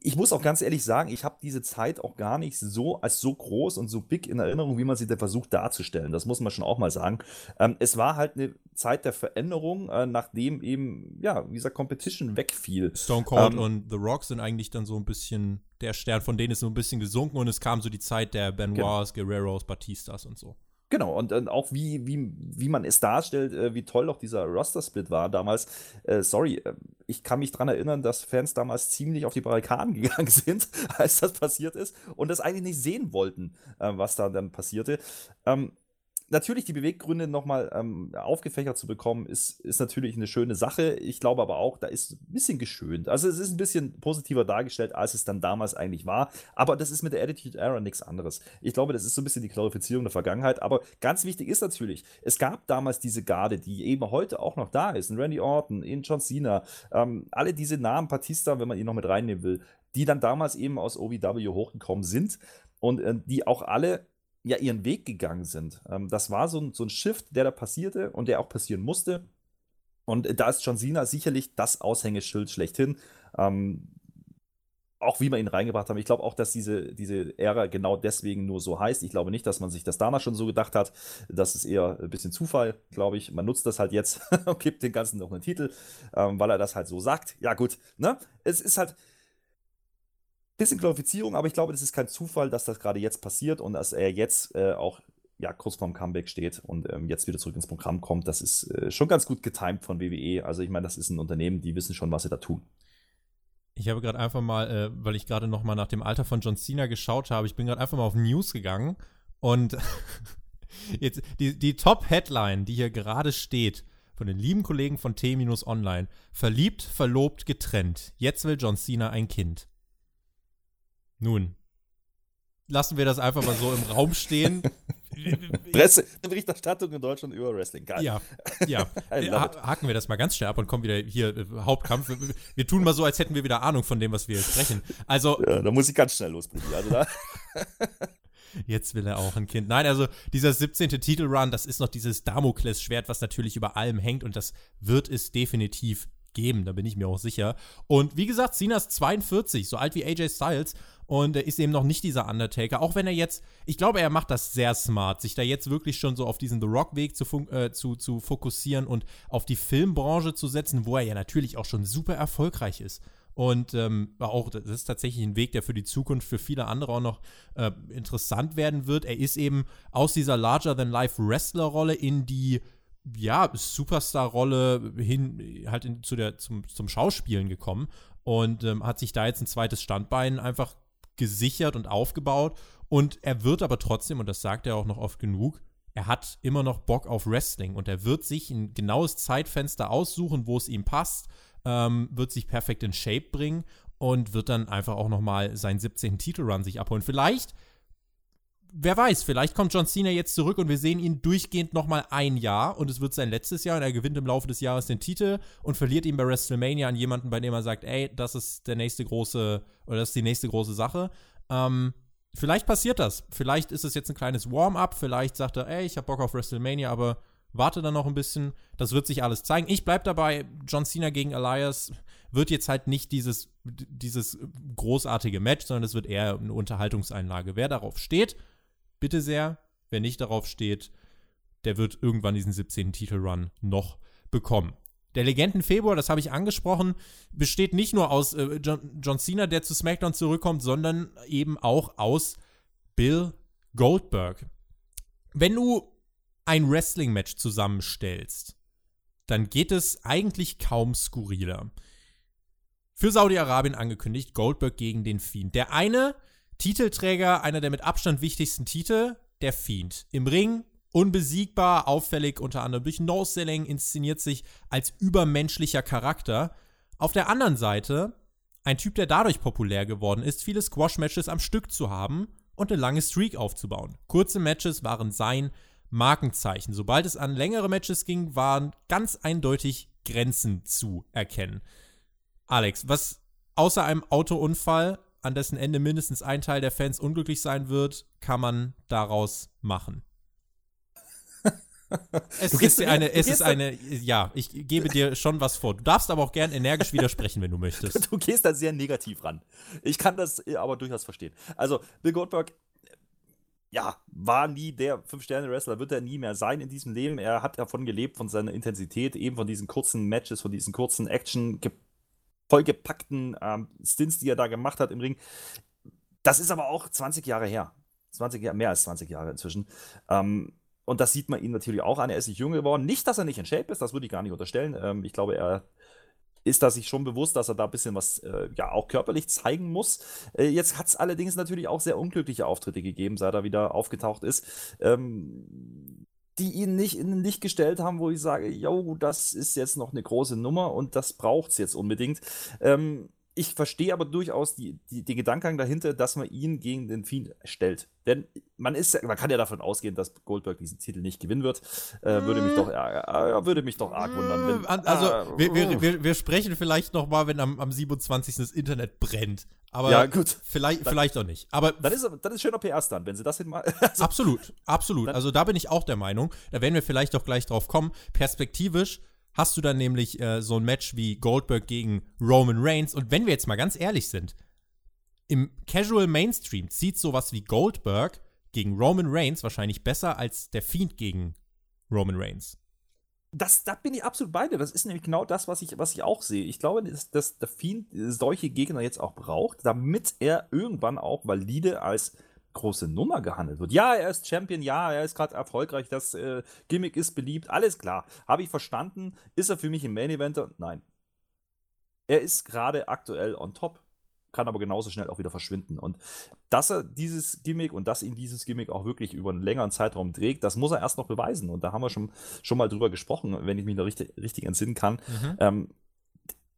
Ich muss auch ganz ehrlich sagen, ich habe diese Zeit auch gar nicht so als so groß und so big in Erinnerung, wie man sie da versucht darzustellen. Das muss man schon auch mal sagen. Ähm, es war halt eine Zeit der Veränderung, äh, nachdem eben, ja, dieser Competition wegfiel. Stone Cold ähm, und The Rock sind eigentlich dann so ein bisschen, der Stern von denen ist so ein bisschen gesunken und es kam so die Zeit der Benoits, genau. Guerreros, Batistas und so. Genau, und, und, auch wie, wie, wie man es darstellt, äh, wie toll doch dieser Roster-Split war damals. Äh, sorry, äh, ich kann mich daran erinnern, dass Fans damals ziemlich auf die Barrikaden gegangen sind, als das passiert ist und das eigentlich nicht sehen wollten, äh, was da dann passierte. Ähm, natürlich die Beweggründe nochmal ähm, aufgefächert zu bekommen, ist, ist natürlich eine schöne Sache. Ich glaube aber auch, da ist ein bisschen geschönt. Also es ist ein bisschen positiver dargestellt, als es dann damals eigentlich war. Aber das ist mit der Attitude Era nichts anderes. Ich glaube, das ist so ein bisschen die Glorifizierung der Vergangenheit. Aber ganz wichtig ist natürlich, es gab damals diese Garde, die eben heute auch noch da ist. Ein Randy Orton, in John Cena, ähm, alle diese Namen, Batista, wenn man ihn noch mit reinnehmen will, die dann damals eben aus OVW hochgekommen sind und äh, die auch alle ja ihren Weg gegangen sind. Ähm, das war so ein, so ein Shift, der da passierte und der auch passieren musste. Und da ist John Cena sicherlich das Aushängeschild schlechthin. Ähm, auch wie wir ihn reingebracht haben. Ich glaube auch, dass diese, diese Ära genau deswegen nur so heißt. Ich glaube nicht, dass man sich das damals schon so gedacht hat. Das ist eher ein bisschen Zufall, glaube ich. Man nutzt das halt jetzt und gibt dem Ganzen noch einen Titel, ähm, weil er das halt so sagt. Ja, gut. Ne? Es ist halt, bisschen Glorifizierung, aber ich glaube, das ist kein Zufall, dass das gerade jetzt passiert und dass er jetzt äh, auch ja, kurz vorm Comeback steht und ähm, jetzt wieder zurück ins Programm kommt. Das ist äh, schon ganz gut getimt von WWE. Also ich meine, das ist ein Unternehmen, die wissen schon, was sie da tun. Ich habe gerade einfach mal, äh, weil ich gerade noch mal nach dem Alter von John Cena geschaut habe, ich bin gerade einfach mal auf News gegangen und jetzt die, die Top-Headline, die hier gerade steht, von den lieben Kollegen von T-Online, verliebt, verlobt, getrennt. Jetzt will John Cena ein Kind. Nun, lassen wir das einfach mal so im Raum stehen. Presseberichterstattung in Deutschland über Wrestling. Geil. Ja, ja. Haken wir das mal ganz schnell ab und kommen wieder hier äh, Hauptkampf. Wir tun mal so, als hätten wir wieder Ahnung von dem, was wir sprechen. Also. Ja, da muss ich ganz schnell losbringen. Also da. Jetzt will er auch ein Kind. Nein, also dieser 17. Titelrun, das ist noch dieses Damoklesschwert, was natürlich über allem hängt und das wird es definitiv geben, da bin ich mir auch sicher. Und wie gesagt, Cena ist 42, so alt wie AJ Styles und er ist eben noch nicht dieser Undertaker, auch wenn er jetzt, ich glaube, er macht das sehr smart, sich da jetzt wirklich schon so auf diesen The Rock-Weg zu, äh, zu, zu fokussieren und auf die Filmbranche zu setzen, wo er ja natürlich auch schon super erfolgreich ist. Und ähm, auch, das ist tatsächlich ein Weg, der für die Zukunft für viele andere auch noch äh, interessant werden wird. Er ist eben aus dieser Larger-than-Life-Wrestler-Rolle in die ja, Superstar-Rolle hin halt in, zu der, zum, zum Schauspielen gekommen und ähm, hat sich da jetzt ein zweites Standbein einfach gesichert und aufgebaut. Und er wird aber trotzdem, und das sagt er auch noch oft genug, er hat immer noch Bock auf Wrestling und er wird sich ein genaues Zeitfenster aussuchen, wo es ihm passt, ähm, wird sich perfekt in Shape bringen und wird dann einfach auch nochmal seinen 17. Titelrun sich abholen. Vielleicht wer weiß, vielleicht kommt John Cena jetzt zurück und wir sehen ihn durchgehend nochmal ein Jahr und es wird sein letztes Jahr und er gewinnt im Laufe des Jahres den Titel und verliert ihn bei WrestleMania an jemanden, bei dem er sagt, ey, das ist der nächste große, oder das ist die nächste große Sache. Ähm, vielleicht passiert das. Vielleicht ist es jetzt ein kleines Warm-up, vielleicht sagt er, ey, ich hab Bock auf WrestleMania, aber warte dann noch ein bisschen. Das wird sich alles zeigen. Ich bleibe dabei, John Cena gegen Elias wird jetzt halt nicht dieses, dieses großartige Match, sondern es wird eher eine Unterhaltungseinlage. Wer darauf steht, bitte sehr. Wer nicht darauf steht, der wird irgendwann diesen 17. Titelrun noch bekommen. Der Legenden Februar, das habe ich angesprochen, besteht nicht nur aus äh, John, John Cena, der zu SmackDown zurückkommt, sondern eben auch aus Bill Goldberg. Wenn du ein Wrestling-Match zusammenstellst, dann geht es eigentlich kaum skurriler. Für Saudi-Arabien angekündigt, Goldberg gegen den Fiend. Der eine Titelträger, einer der mit Abstand wichtigsten Titel, der Fiend. Im Ring unbesiegbar, auffällig unter anderem durch No-Selling, inszeniert sich als übermenschlicher Charakter. Auf der anderen Seite ein Typ, der dadurch populär geworden ist, viele Squash-Matches am Stück zu haben und eine lange Streak aufzubauen. Kurze Matches waren sein Markenzeichen. Sobald es an längere Matches ging, waren ganz eindeutig Grenzen zu erkennen. Alex, was außer einem Autounfall, an dessen Ende mindestens ein Teil der Fans unglücklich sein wird, kann man daraus machen? es ist eine, es ist eine, ja, ich gebe dir schon was vor. Du darfst aber auch gern energisch widersprechen, wenn du möchtest. Du gehst da sehr negativ ran. Ich kann das aber durchaus verstehen. Also, Bill Goldberg, ja, war nie der Fünf-Sterne-Wrestler, wird er nie mehr sein in diesem Leben. Er hat davon gelebt, von seiner Intensität, eben von diesen kurzen Matches, von diesen kurzen Action, vollgepackten ähm, Stints, die er da gemacht hat im Ring. Das ist aber auch 20 Jahre her. 20 Jahre, mehr als 20 Jahre inzwischen. Ähm, und das sieht man ihm natürlich auch an. Er ist nicht jung geworden. Nicht, dass er nicht in Shape ist, das würde ich gar nicht unterstellen. Ähm, ich glaube, er ist da sich schon bewusst, dass er da ein bisschen was äh, ja auch körperlich zeigen muss. Äh, jetzt hat es allerdings natürlich auch sehr unglückliche Auftritte gegeben, seit er wieder aufgetaucht ist, ähm, die ihn nicht in ein Licht gestellt haben, wo ich sage, yo, das ist jetzt noch eine große Nummer und das braucht es jetzt unbedingt. Ähm, ich verstehe aber durchaus die, die, den Gedanken dahinter, dass man ihn gegen den Fiend stellt. Denn man ist, man kann ja davon ausgehen, dass Goldberg diesen Titel nicht gewinnen wird. Äh, würde mich doch, äh, würde mich doch arg wundern. Wenn, also äh, wir, wir, wir, wir, sprechen vielleicht noch mal, wenn am, am 27. das Internet brennt. Aber ja, gut. Vielleicht, dann, vielleicht auch nicht. Aber dann ist, dann ist schöner PR-Stand, wenn sie das hinmal. Also, absolut, absolut. Also da bin ich auch der Meinung. Da werden wir vielleicht doch gleich drauf kommen. Perspektivisch hast du dann nämlich äh, so ein Match wie Goldberg gegen Roman Reigns. Und wenn wir jetzt mal ganz ehrlich sind, im Casual Mainstream zieht sowas wie Goldberg gegen Roman Reigns wahrscheinlich besser als der Fiend gegen Roman Reigns. Das, da bin ich absolut bei dir. Das ist nämlich genau das, was ich, was ich auch sehe. Ich glaube, dass, dass der Fiend solche Gegner jetzt auch braucht, damit er irgendwann auch valide als große Nummer gehandelt wird. Ja, er ist Champion, ja, er ist gerade erfolgreich, das äh, Gimmick ist beliebt, alles klar. Habe ich verstanden. Ist er für mich im Main Eventer? Nein. Er ist gerade aktuell on top, kann aber genauso schnell auch wieder verschwinden. Und dass er dieses Gimmick und dass ihn dieses Gimmick auch wirklich über einen längeren Zeitraum trägt, das muss er erst noch beweisen. Und da haben wir schon, schon mal drüber gesprochen, wenn ich mich da richtig, richtig entsinnen kann. Mhm. Ähm,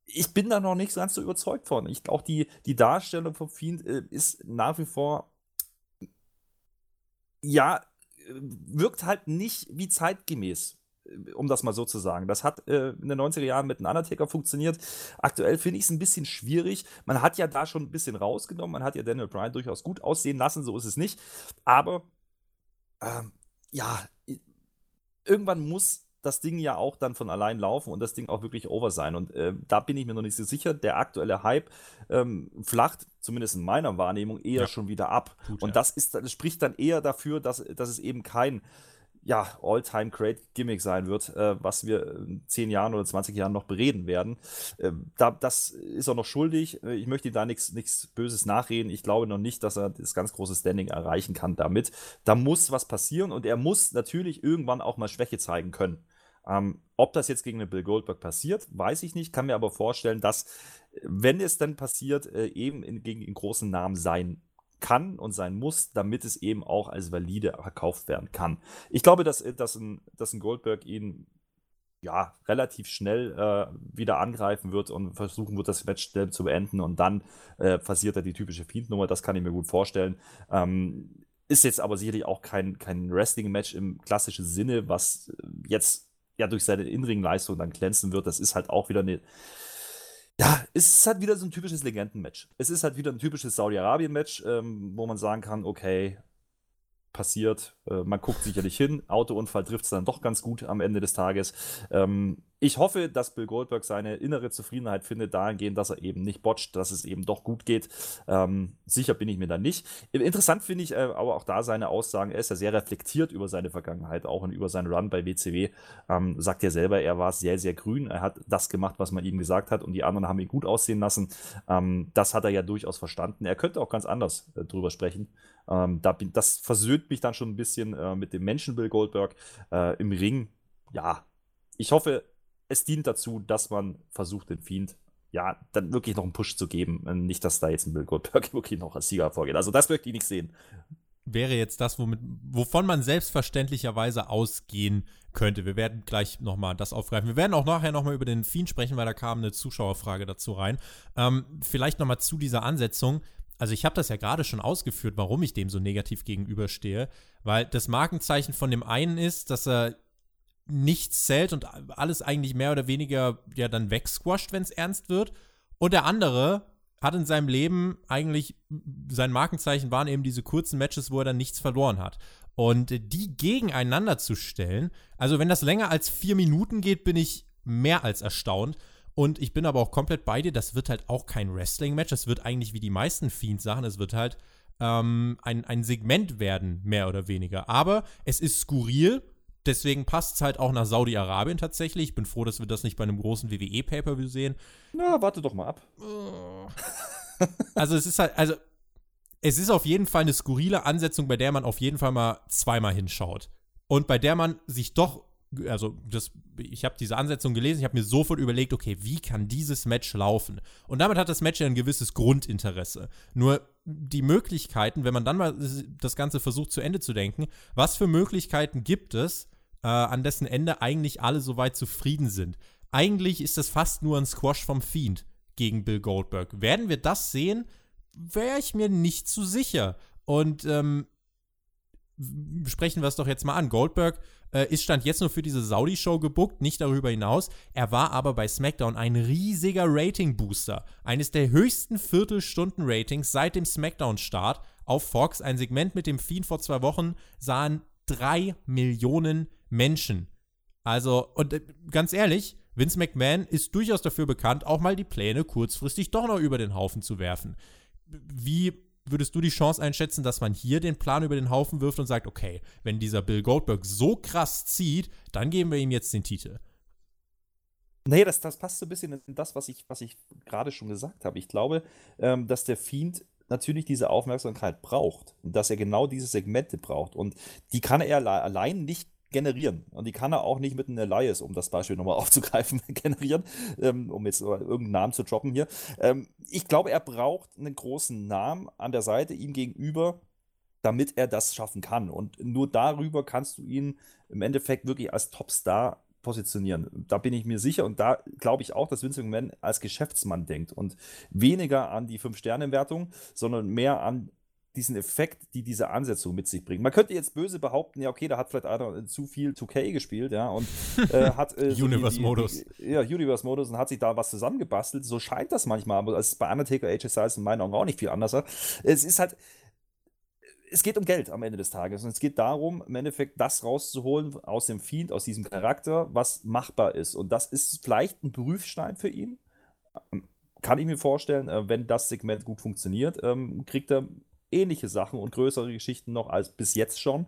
ich bin da noch nicht ganz so überzeugt von. Ich, auch die, die Darstellung vom Fiend äh, ist nach wie vor ja, wirkt halt nicht wie zeitgemäß äh, um das mal so zu sagen. Das hat äh, in den 90er Jahren mit einem Undertaker funktioniert. Aktuell finde ich es ein bisschen schwierig. Man hat ja da schon ein bisschen rausgenommen. Man hat ja Daniel Bryan durchaus gut aussehen lassen, so ist es nicht. Aber ähm, ja, irgendwann muss das Ding ja auch dann von allein laufen und das Ding auch wirklich over sein. Und äh, da bin ich mir noch nicht so sicher. Der aktuelle Hype ähm, flacht, zumindest in meiner Wahrnehmung, eher ja. schon wieder ab. Gut, und ja. das, ist, das spricht dann eher dafür, dass, dass es eben kein ja, all-time great Gimmick sein wird, äh, was wir in 10 Jahren oder 20 Jahren noch bereden werden. Äh, da, das ist er noch schuldig. Äh, ich möchte da nichts Böses nachreden. Ich glaube noch nicht, dass er das ganz große Standing erreichen kann damit. Da muss was passieren und er muss natürlich irgendwann auch mal Schwäche zeigen können. Ähm, ob das jetzt gegen den Bill Goldberg passiert, weiß ich nicht, kann mir aber vorstellen, dass, wenn es dann passiert, äh, eben in, gegen den großen Namen sein kann und sein muss, damit es eben auch als valide verkauft werden kann. Ich glaube, dass, äh, dass, ein, dass ein Goldberg ihn ja, relativ schnell äh, wieder angreifen wird und versuchen wird, das Match zu beenden und dann äh, passiert er die typische Fiend-Nummer, das kann ich mir gut vorstellen. Ähm, ist jetzt aber sicherlich auch kein, kein Wrestling-Match im klassischen Sinne, was äh, jetzt ja durch seine Inring-Leistung dann glänzen wird. Das ist halt auch wieder eine. Ja, es ist halt wieder so ein typisches Legenden-Match. Es ist halt wieder ein typisches Saudi-Arabien-Match, ähm, wo man sagen kann, okay, passiert. Äh, man guckt sicherlich hin. Autounfall trifft es dann doch ganz gut am Ende des Tages. Ähm, ich hoffe, dass Bill Goldberg seine innere Zufriedenheit findet, dahingehend, dass er eben nicht botcht, dass es eben doch gut geht. Ähm, sicher bin ich mir da nicht. Interessant finde ich äh, aber auch da seine Aussagen. Er ist ja sehr reflektiert über seine Vergangenheit, auch und über seinen Run bei WCW. Ähm, sagt ja selber, er war sehr, sehr grün. Er hat das gemacht, was man ihm gesagt hat und die anderen haben ihn gut aussehen lassen. Ähm, das hat er ja durchaus verstanden. Er könnte auch ganz anders äh, drüber sprechen. Ähm, da bin, das versöhnt mich dann schon ein bisschen äh, mit dem Menschen Bill Goldberg äh, im Ring. Ja, ich hoffe, es dient dazu, dass man versucht, den Fiend ja, dann wirklich noch einen Push zu geben. Äh, nicht, dass da jetzt ein Bill Goldberg wirklich noch als Sieger vorgeht. Also das möchte ich nicht sehen. Wäre jetzt das, womit, wovon man selbstverständlicherweise ausgehen könnte. Wir werden gleich nochmal das aufgreifen. Wir werden auch nachher nochmal über den Fiend sprechen, weil da kam eine Zuschauerfrage dazu rein. Ähm, vielleicht nochmal zu dieser Ansetzung. Also ich habe das ja gerade schon ausgeführt, warum ich dem so negativ gegenüberstehe, weil das Markenzeichen von dem einen ist, dass er nichts zählt und alles eigentlich mehr oder weniger ja dann wegsquasht, wenn es ernst wird. Und der andere hat in seinem Leben eigentlich, sein Markenzeichen waren eben diese kurzen Matches, wo er dann nichts verloren hat. Und die gegeneinander zu stellen, also wenn das länger als vier Minuten geht, bin ich mehr als erstaunt. Und ich bin aber auch komplett bei dir, das wird halt auch kein Wrestling-Match. Es wird eigentlich wie die meisten Fiend-Sachen, es wird halt ähm, ein, ein Segment werden, mehr oder weniger. Aber es ist skurril Deswegen passt es halt auch nach Saudi-Arabien tatsächlich. Ich bin froh, dass wir das nicht bei einem großen WWE-Pay-Per-View sehen. Na, warte doch mal ab. Also es ist halt, also es ist auf jeden Fall eine skurrile Ansetzung, bei der man auf jeden Fall mal zweimal hinschaut. Und bei der man sich doch, also das, ich habe diese Ansetzung gelesen, ich habe mir sofort überlegt, okay, wie kann dieses Match laufen? Und damit hat das Match ja ein gewisses Grundinteresse. Nur die Möglichkeiten, wenn man dann mal das Ganze versucht zu Ende zu denken, was für Möglichkeiten gibt es, äh, an dessen Ende eigentlich alle soweit zufrieden sind. Eigentlich ist das fast nur ein Squash vom Fiend gegen Bill Goldberg. Werden wir das sehen? Wäre ich mir nicht zu sicher. Und ähm, sprechen wir es doch jetzt mal an. Goldberg äh, ist stand jetzt nur für diese Saudi-Show gebuckt, nicht darüber hinaus. Er war aber bei SmackDown ein riesiger Rating-Booster. Eines der höchsten Viertelstunden-Ratings seit dem SmackDown-Start auf Fox. Ein Segment mit dem Fiend vor zwei Wochen sahen drei Millionen Menschen. Also, und äh, ganz ehrlich, Vince McMahon ist durchaus dafür bekannt, auch mal die Pläne kurzfristig doch noch über den Haufen zu werfen. Wie würdest du die Chance einschätzen, dass man hier den Plan über den Haufen wirft und sagt, okay, wenn dieser Bill Goldberg so krass zieht, dann geben wir ihm jetzt den Titel? Nee, das, das passt so ein bisschen in das, was ich, was ich gerade schon gesagt habe. Ich glaube, ähm, dass der Fiend natürlich diese Aufmerksamkeit braucht und dass er genau diese Segmente braucht. Und die kann er allein nicht generieren. Und die kann er auch nicht mit einem Elias, um das Beispiel nochmal aufzugreifen, generieren, ähm, um jetzt irgendeinen Namen zu droppen hier. Ähm, ich glaube, er braucht einen großen Namen an der Seite ihm gegenüber, damit er das schaffen kann. Und nur darüber kannst du ihn im Endeffekt wirklich als Topstar positionieren. Da bin ich mir sicher und da glaube ich auch, dass Vince McMahon als Geschäftsmann denkt und weniger an die Fünf-Sterne-Wertung, sondern mehr an diesen Effekt, die diese Ansetzung mit sich bringt. Man könnte jetzt böse behaupten, ja, okay, da hat vielleicht einer zu viel 2K gespielt, ja, und äh, hat äh, so Universe-Modus. Ja, Universe-Modus und hat sich da was zusammengebastelt. So scheint das manchmal, aber es ist bei Undertaker, AJ Styles in meinen Augen auch nicht viel anders. Es ist halt, es geht um Geld am Ende des Tages und es geht darum, im Endeffekt das rauszuholen aus dem Fiend, aus diesem Charakter, was machbar ist. Und das ist vielleicht ein Prüfstein für ihn. Kann ich mir vorstellen, äh, wenn das Segment gut funktioniert, ähm, kriegt er ähnliche Sachen und größere Geschichten noch als bis jetzt schon.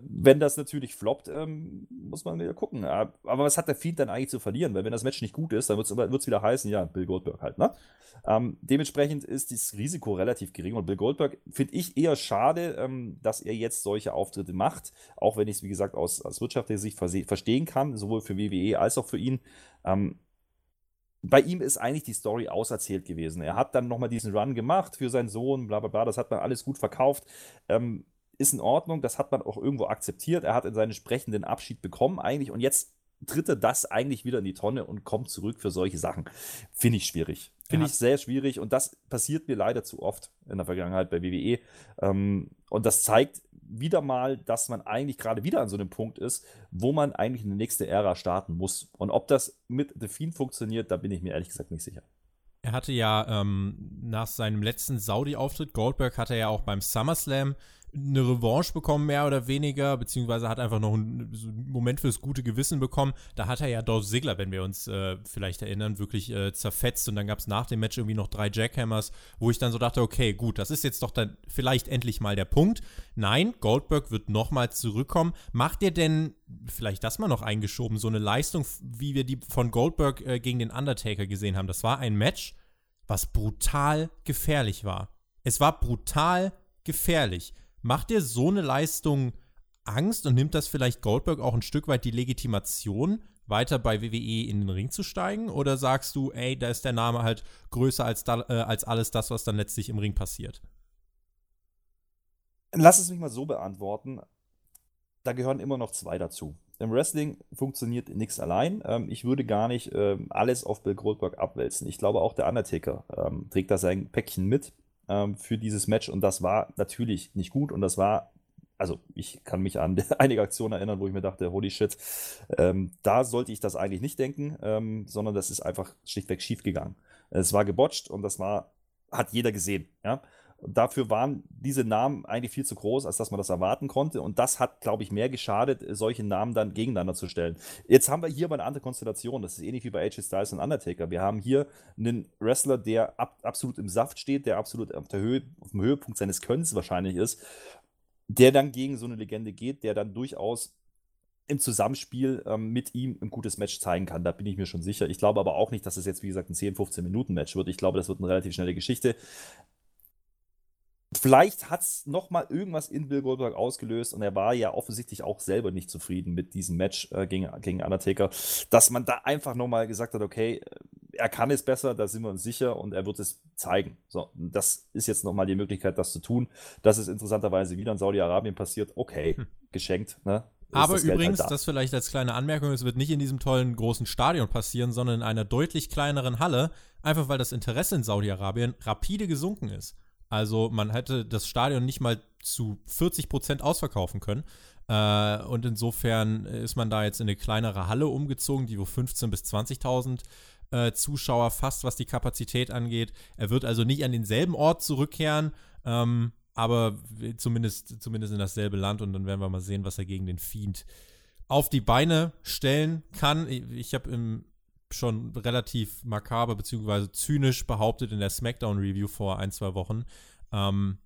Wenn das natürlich floppt, ähm, muss man wieder gucken. Aber was hat der Fiend dann eigentlich zu verlieren? Weil wenn das Match nicht gut ist, dann wird es wieder heißen, ja, Bill Goldberg halt, ne? Ähm, dementsprechend ist das Risiko relativ gering und Bill Goldberg finde ich eher schade, ähm, dass er jetzt solche Auftritte macht, auch wenn ich es, wie gesagt, aus, aus wirtschaftlicher Sicht verstehen kann, sowohl für WWE als auch für ihn. Ähm, bei ihm ist eigentlich die Story auserzählt gewesen. Er hat dann nochmal diesen Run gemacht für seinen Sohn, bla bla bla, das hat man alles gut verkauft. Ähm, ist in Ordnung, das hat man auch irgendwo akzeptiert. Er hat in seinen sprechenden Abschied bekommen eigentlich und jetzt tritt er das eigentlich wieder in die Tonne und kommt zurück für solche Sachen. Finde ich schwierig. Finde ich sehr schwierig und das passiert mir leider zu oft in der Vergangenheit bei WWE. Ähm, und das zeigt, wieder mal, dass man eigentlich gerade wieder an so einem Punkt ist, wo man eigentlich eine nächste Ära starten muss. Und ob das mit The Fiend funktioniert, da bin ich mir ehrlich gesagt nicht sicher. Er hatte ja ähm, nach seinem letzten Saudi-Auftritt, Goldberg hatte ja auch beim SummerSlam eine Revanche bekommen, mehr oder weniger, beziehungsweise hat einfach noch einen, Moment fürs gute Gewissen bekommen. Da hat er ja Dolph Ziggler, wenn wir uns äh, vielleicht erinnern, wirklich äh, zerfetzt und dann gab es nach dem Match irgendwie noch drei Jackhammers, wo ich dann so dachte, okay, gut, das ist jetzt doch dann vielleicht endlich mal der Punkt. Nein, Goldberg wird nochmal zurückkommen. Macht ihr denn, vielleicht das mal noch eingeschoben, so eine Leistung, wie wir die von Goldberg äh, gegen den Undertaker gesehen haben? Das war ein Match, was brutal gefährlich war. Es war brutal gefährlich. Macht dir so eine Leistung Angst und nimmt das vielleicht Goldberg auch ein Stück weit die Legitimation, weiter bei WWE in den Ring zu steigen? Oder sagst du, ey, da ist der Name halt größer als, da, äh, als alles das, was dann letztlich im Ring passiert? Lass es mich mal so beantworten. Da gehören immer noch zwei dazu. Im Wrestling funktioniert nichts allein. Ähm, ich würde gar nicht ähm, alles auf Bill Goldberg abwälzen. Ich glaube, auch der Undertaker ähm, trägt da sein Päckchen mit ähm, für dieses Match und das war natürlich nicht gut und das war, also ich kann mich an einige Aktionen erinnern, wo ich mir dachte, holy shit, ähm, da sollte ich das eigentlich nicht denken, ähm, sondern das ist einfach schlichtweg schief gegangen. Es war gebotcht und das war, hat jeder gesehen, ja. Dafür waren diese Namen eigentlich viel zu groß, als dass man das erwarten konnte. Und das hat, glaube ich, mehr geschadet, solche Namen dann gegeneinander zu stellen. Jetzt haben wir hier aber eine andere Konstellation. Das ist ähnlich wie bei AJ Styles und Undertaker. Wir haben hier einen Wrestler, der ab, absolut im Saft steht, der absolut auf, der Höhe, auf dem Höhepunkt seines Könnens wahrscheinlich ist, der dann gegen so eine Legende geht, der dann durchaus im Zusammenspiel ähm, mit ihm ein gutes Match zeigen kann. Da bin ich mir schon sicher. Ich glaube aber auch nicht, dass es jetzt, wie gesagt, ein 10, 15 Minuten Match wird. Ich glaube, das wird eine relativ schnelle Geschichte. Vielleicht hat es nochmal irgendwas in Bill Goldberg ausgelöst und er war ja offensichtlich auch selber nicht zufrieden mit diesem Match äh, gegen, gegen Undertaker, dass man da einfach nochmal gesagt hat, okay, äh, er kann es besser, da sind wir uns sicher und er wird es zeigen. So, das ist jetzt nochmal die Möglichkeit, das zu tun. Das ist interessanterweise wieder in Saudi-Arabien passiert. Okay, hm. geschenkt, ne? Aber das übrigens, halt da. das vielleicht als kleine Anmerkung, es wird nicht in diesem tollen großen Stadion passieren, sondern in einer deutlich kleineren Halle, einfach weil das Interesse in Saudi-Arabien rapide gesunken ist. Also man hätte das Stadion nicht mal zu 40 Prozent ausverkaufen können. Äh, und insofern ist man da jetzt in eine kleinere Halle umgezogen, die wo 15.000 bis 20.000 äh, Zuschauer fasst, was die Kapazität angeht. Er wird also nicht an denselben Ort zurückkehren, ähm, aber zumindest, zumindest in dasselbe Land. Und dann werden wir mal sehen, was er gegen den Fiend auf die Beine stellen kann. Ich, ich habe im schon relativ makaber bzw. zynisch behauptet in der SmackDown-Review vor ein, zwei Wochen. Ähm,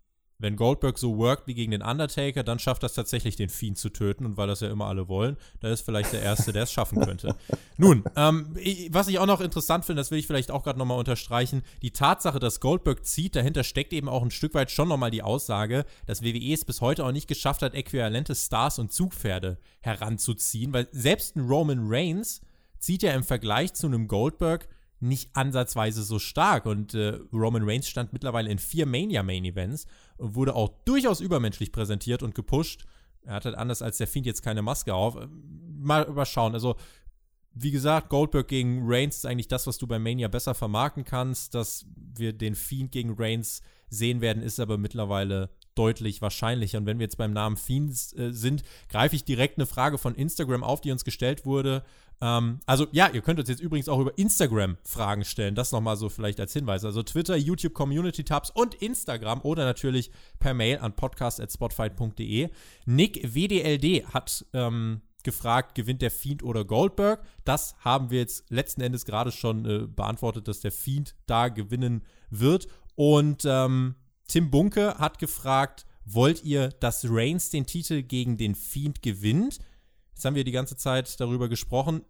wenn Goldberg so workt wie gegen den Undertaker, dann schafft das tatsächlich, den Fiend zu töten. Und weil das ja immer alle wollen, da ist vielleicht der Erste, der es schaffen könnte. Nun, ähm, was ich auch noch interessant finde, das will ich vielleicht auch gerade nochmal unterstreichen, die Tatsache, dass Goldberg zieht, dahinter steckt eben auch ein Stück weit schon nochmal die Aussage, dass WWE es bis heute auch nicht geschafft hat, äquivalente Stars und Zugpferde heranzuziehen, weil selbst ein Roman Reigns zieht ja im Vergleich zu einem Goldberg nicht ansatzweise so stark. Und äh, Roman Reigns stand mittlerweile in vier Mania-Main-Events und wurde auch durchaus übermenschlich präsentiert und gepusht. Er hat halt anders als der Fiend jetzt keine Maske auf. Mal überschauen. Also, wie gesagt, Goldberg gegen Reigns ist eigentlich das, was du bei Mania besser vermarkten kannst. Dass wir den Fiend gegen Reigns sehen werden, ist aber mittlerweile deutlich wahrscheinlicher. Und wenn wir jetzt beim Namen Fiend äh, sind, greife ich direkt eine Frage von Instagram auf, die uns gestellt wurde. Ähm, also ja, ihr könnt uns jetzt übrigens auch über Instagram Fragen stellen. Das nochmal so vielleicht als Hinweis. Also Twitter, YouTube, Community Tabs und Instagram oder natürlich per Mail an podcast.spotfight.de. Nick WDLD hat ähm, gefragt, gewinnt der Fiend oder Goldberg? Das haben wir jetzt letzten Endes gerade schon äh, beantwortet, dass der Fiend da gewinnen wird. Und ähm, Tim Bunke hat gefragt, wollt ihr, dass Reigns den Titel gegen den Fiend gewinnt? Jetzt haben wir die ganze Zeit darüber gesprochen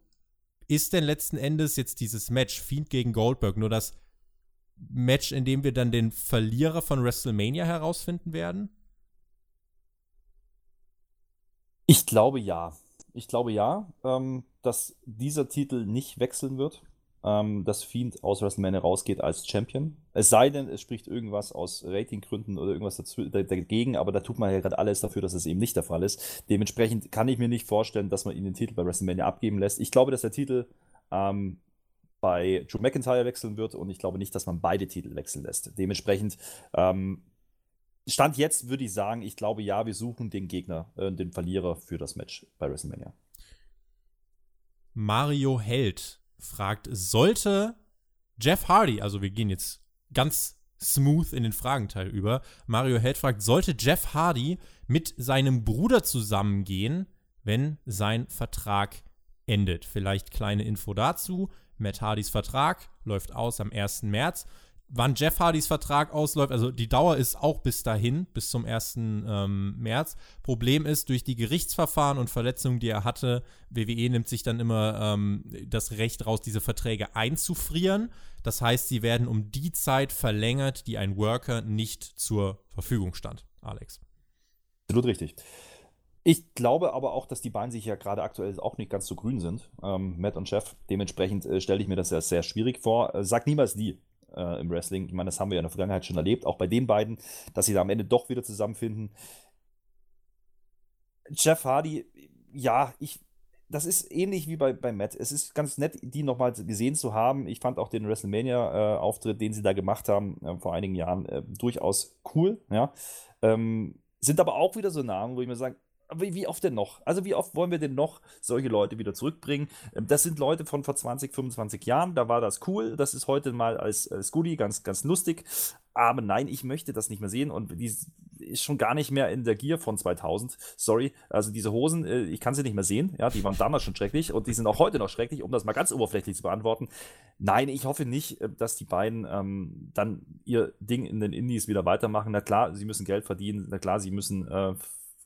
ist denn letzten Endes jetzt dieses Match Fiend gegen Goldberg nur das Match, in dem wir dann den Verlierer von WrestleMania herausfinden werden? Ich glaube ja. Ich glaube ja, ähm, dass dieser Titel nicht wechseln wird ähm, dass Fiend aus WrestleMania rausgeht als Champion. Es sei denn, es spricht irgendwas aus Ratinggründen oder irgendwas dazu, dagegen, aber da tut man ja gerade alles dafür, dass es eben nicht der Fall ist. Dementsprechend kann ich mir nicht vorstellen, dass man ihn den Titel bei WrestleMania abgeben lässt. Ich glaube, dass der Titel ähm, bei Drew McIntyre wechseln wird und ich glaube nicht, dass man beide Titel wechseln lässt. Dementsprechend ähm, Stand jetzt würde ich sagen, ich glaube ja, wir suchen den Gegner, äh, den Verlierer für das Match bei WrestleMania. Mario Held fragt, sollte Jeff Hardy, also wir gehen jetzt ganz smooth in den Fragenteil über. Mario Held fragt, sollte Jeff Hardy mit seinem Bruder zusammengehen, wenn sein Vertrag endet? Vielleicht kleine Info dazu. Matt Hardys Vertrag läuft aus am 1. März wann Jeff Hardys Vertrag ausläuft, also die Dauer ist auch bis dahin, bis zum 1. Ähm, März. Problem ist, durch die Gerichtsverfahren und Verletzungen, die er hatte, WWE nimmt sich dann immer ähm, das Recht raus, diese Verträge einzufrieren. Das heißt, sie werden um die Zeit verlängert, die ein Worker nicht zur Verfügung stand. Alex. Absolut richtig. Ich glaube aber auch, dass die beiden sich ja gerade aktuell auch nicht ganz so grün sind, ähm, Matt und Jeff. Dementsprechend äh, stelle ich mir das ja sehr schwierig vor. Äh, sag niemals nie äh, im Wrestling. Ich meine, das haben wir ja in der Vergangenheit schon erlebt, auch bei den beiden, dass sie da am Ende doch wieder zusammenfinden. Jeff Hardy, ja, ich, das ist ähnlich wie bei, bei Matt. Es ist ganz nett, die nochmal gesehen zu haben. Ich fand auch den WrestleMania-Auftritt, äh, den sie da gemacht haben äh, vor einigen Jahren, äh, durchaus cool. Ja. Ähm, sind aber auch wieder so Namen, wo ich mir sage, wie, wie, oft denn noch? Also wie oft wollen wir denn noch solche Leute wieder zurückbringen? Ähm, das sind Leute von vor 20, 25 Jahren, da war das cool. Das ist heute mal als, als Goodie ganz, ganz lustig. Aber nein, ich möchte das nicht mehr sehen und die ist schon gar nicht mehr in der Gier von 2000. Sorry, also diese Hosen, äh, ich kann sie nicht mehr sehen. Ja, die waren damals schon schrecklich und die sind auch heute noch schrecklich, um das mal ganz oberflächlich zu beantworten. Nein, ich hoffe nicht, äh, dass die beiden ähm, dann ihr Ding in den Indies wieder weitermachen. Na klar, sie müssen Geld verdienen. Na klar, sie müssen äh,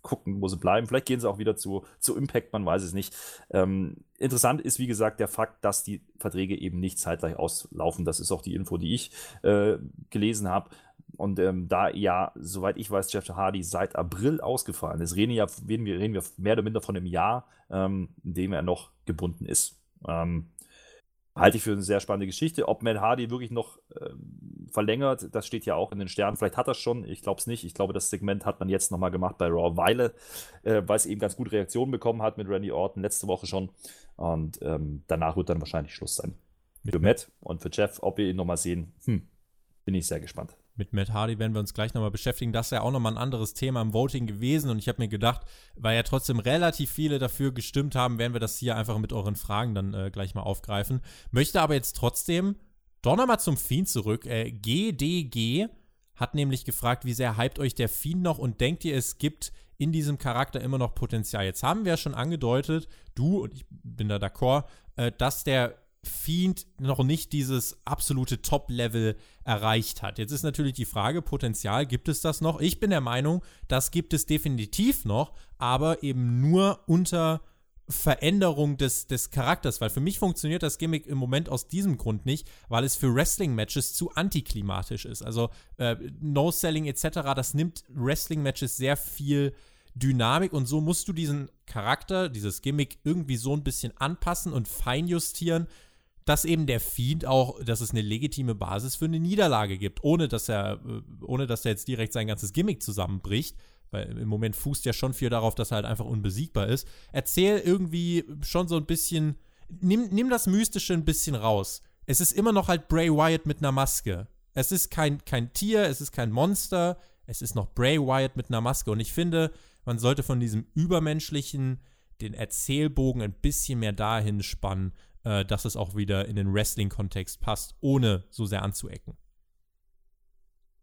gucken, wo sie bleiben. Vielleicht gehen sie auch wieder zu, zu Impact, man weiß es nicht. Ähm, interessant ist, wie gesagt, der Fakt, dass die Verträge eben nicht zeitgleich auslaufen. Das ist auch die Info, die ich äh, gelesen habe. Und ähm, da ja, soweit ich weiß, Jeff Hardy seit April ausgefallen ist, reden, ja, wir, reden wir mehr oder minder von einem Jahr, ähm, in dem er noch gebunden ist. Ähm, halte ich für eine sehr spannende Geschichte. Ob Matt Hardy wirklich noch ähm, verlängert, das steht ja auch in den Sternen. Vielleicht hat er schon, ich glaube es nicht. Ich glaube, das Segment hat man jetzt nochmal gemacht bei Raw Weile, äh, weil es eben ganz gut Reaktionen bekommen hat mit Randy Orton letzte Woche schon. Und ähm, danach wird dann wahrscheinlich Schluss sein. Für Matt und für Jeff, ob wir ihn nochmal sehen, hm, bin ich sehr gespannt mit Matt Hardy werden wir uns gleich nochmal beschäftigen. Das ist ja auch nochmal ein anderes Thema im Voting gewesen und ich habe mir gedacht, weil ja trotzdem relativ viele dafür gestimmt haben, werden wir das hier einfach mit euren Fragen dann äh, gleich mal aufgreifen. Möchte aber jetzt trotzdem doch nochmal zum Fiend zurück. Äh, GDG hat nämlich gefragt, wie sehr hypt euch der Fiend noch und denkt ihr, es gibt in diesem Charakter immer noch Potenzial? Jetzt haben wir ja schon angedeutet, du und ich bin da d'accord, äh, dass der Fiend noch nicht dieses absolute Top-Level erreicht hat. Jetzt ist natürlich die Frage, Potenzial, gibt es das noch? Ich bin der Meinung, das gibt es definitiv noch, aber eben nur unter Veränderung des, des Charakters, weil für mich funktioniert das Gimmick im Moment aus diesem Grund nicht, weil es für Wrestling-Matches zu antiklimatisch ist. Also äh, No-Selling etc., das nimmt Wrestling-Matches sehr viel Dynamik und so musst du diesen Charakter, dieses Gimmick irgendwie so ein bisschen anpassen und feinjustieren, dass eben der Fiend auch, dass es eine legitime Basis für eine Niederlage gibt, ohne dass er, äh, ohne dass er jetzt direkt sein ganzes Gimmick zusammenbricht. Weil im Moment fußt ja schon viel darauf, dass er halt einfach unbesiegbar ist. Erzähl irgendwie schon so ein bisschen, nimm, nimm das Mystische ein bisschen raus. Es ist immer noch halt Bray Wyatt mit einer Maske. Es ist kein, kein Tier, es ist kein Monster, es ist noch Bray Wyatt mit einer Maske. Und ich finde, man sollte von diesem Übermenschlichen den Erzählbogen ein bisschen mehr dahin spannen, äh, dass es auch wieder in den Wrestling-Kontext passt, ohne so sehr anzuecken.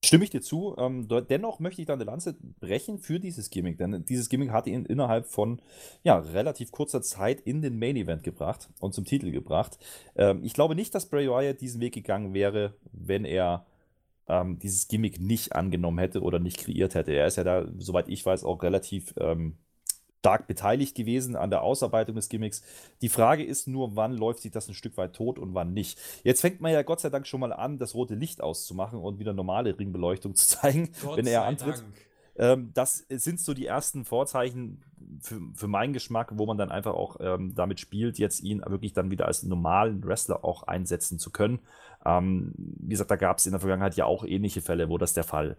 Stimme ich dir zu. Ähm, dennoch möchte ich da eine Lanze brechen für dieses Gimmick, denn dieses Gimmick hat ihn innerhalb von ja, relativ kurzer Zeit in den Main Event gebracht und zum Titel gebracht. Ähm, ich glaube nicht, dass Bray Wyatt diesen Weg gegangen wäre, wenn er ähm, dieses Gimmick nicht angenommen hätte oder nicht kreiert hätte. Er ist ja da, soweit ich weiß, auch relativ ähm, stark beteiligt gewesen an der Ausarbeitung des Gimmicks. Die Frage ist nur, wann läuft sich das ein Stück weit tot und wann nicht. Jetzt fängt man ja Gott sei Dank schon mal an, das rote Licht auszumachen und wieder normale Ringbeleuchtung zu zeigen, Gott wenn er antritt. Ähm, das sind so die ersten Vorzeichen für, für meinen Geschmack, wo man dann einfach auch ähm, damit spielt, jetzt ihn wirklich dann wieder als normalen Wrestler auch einsetzen zu können. Ähm, wie gesagt, da gab es in der Vergangenheit ja auch ähnliche Fälle, wo das der Fall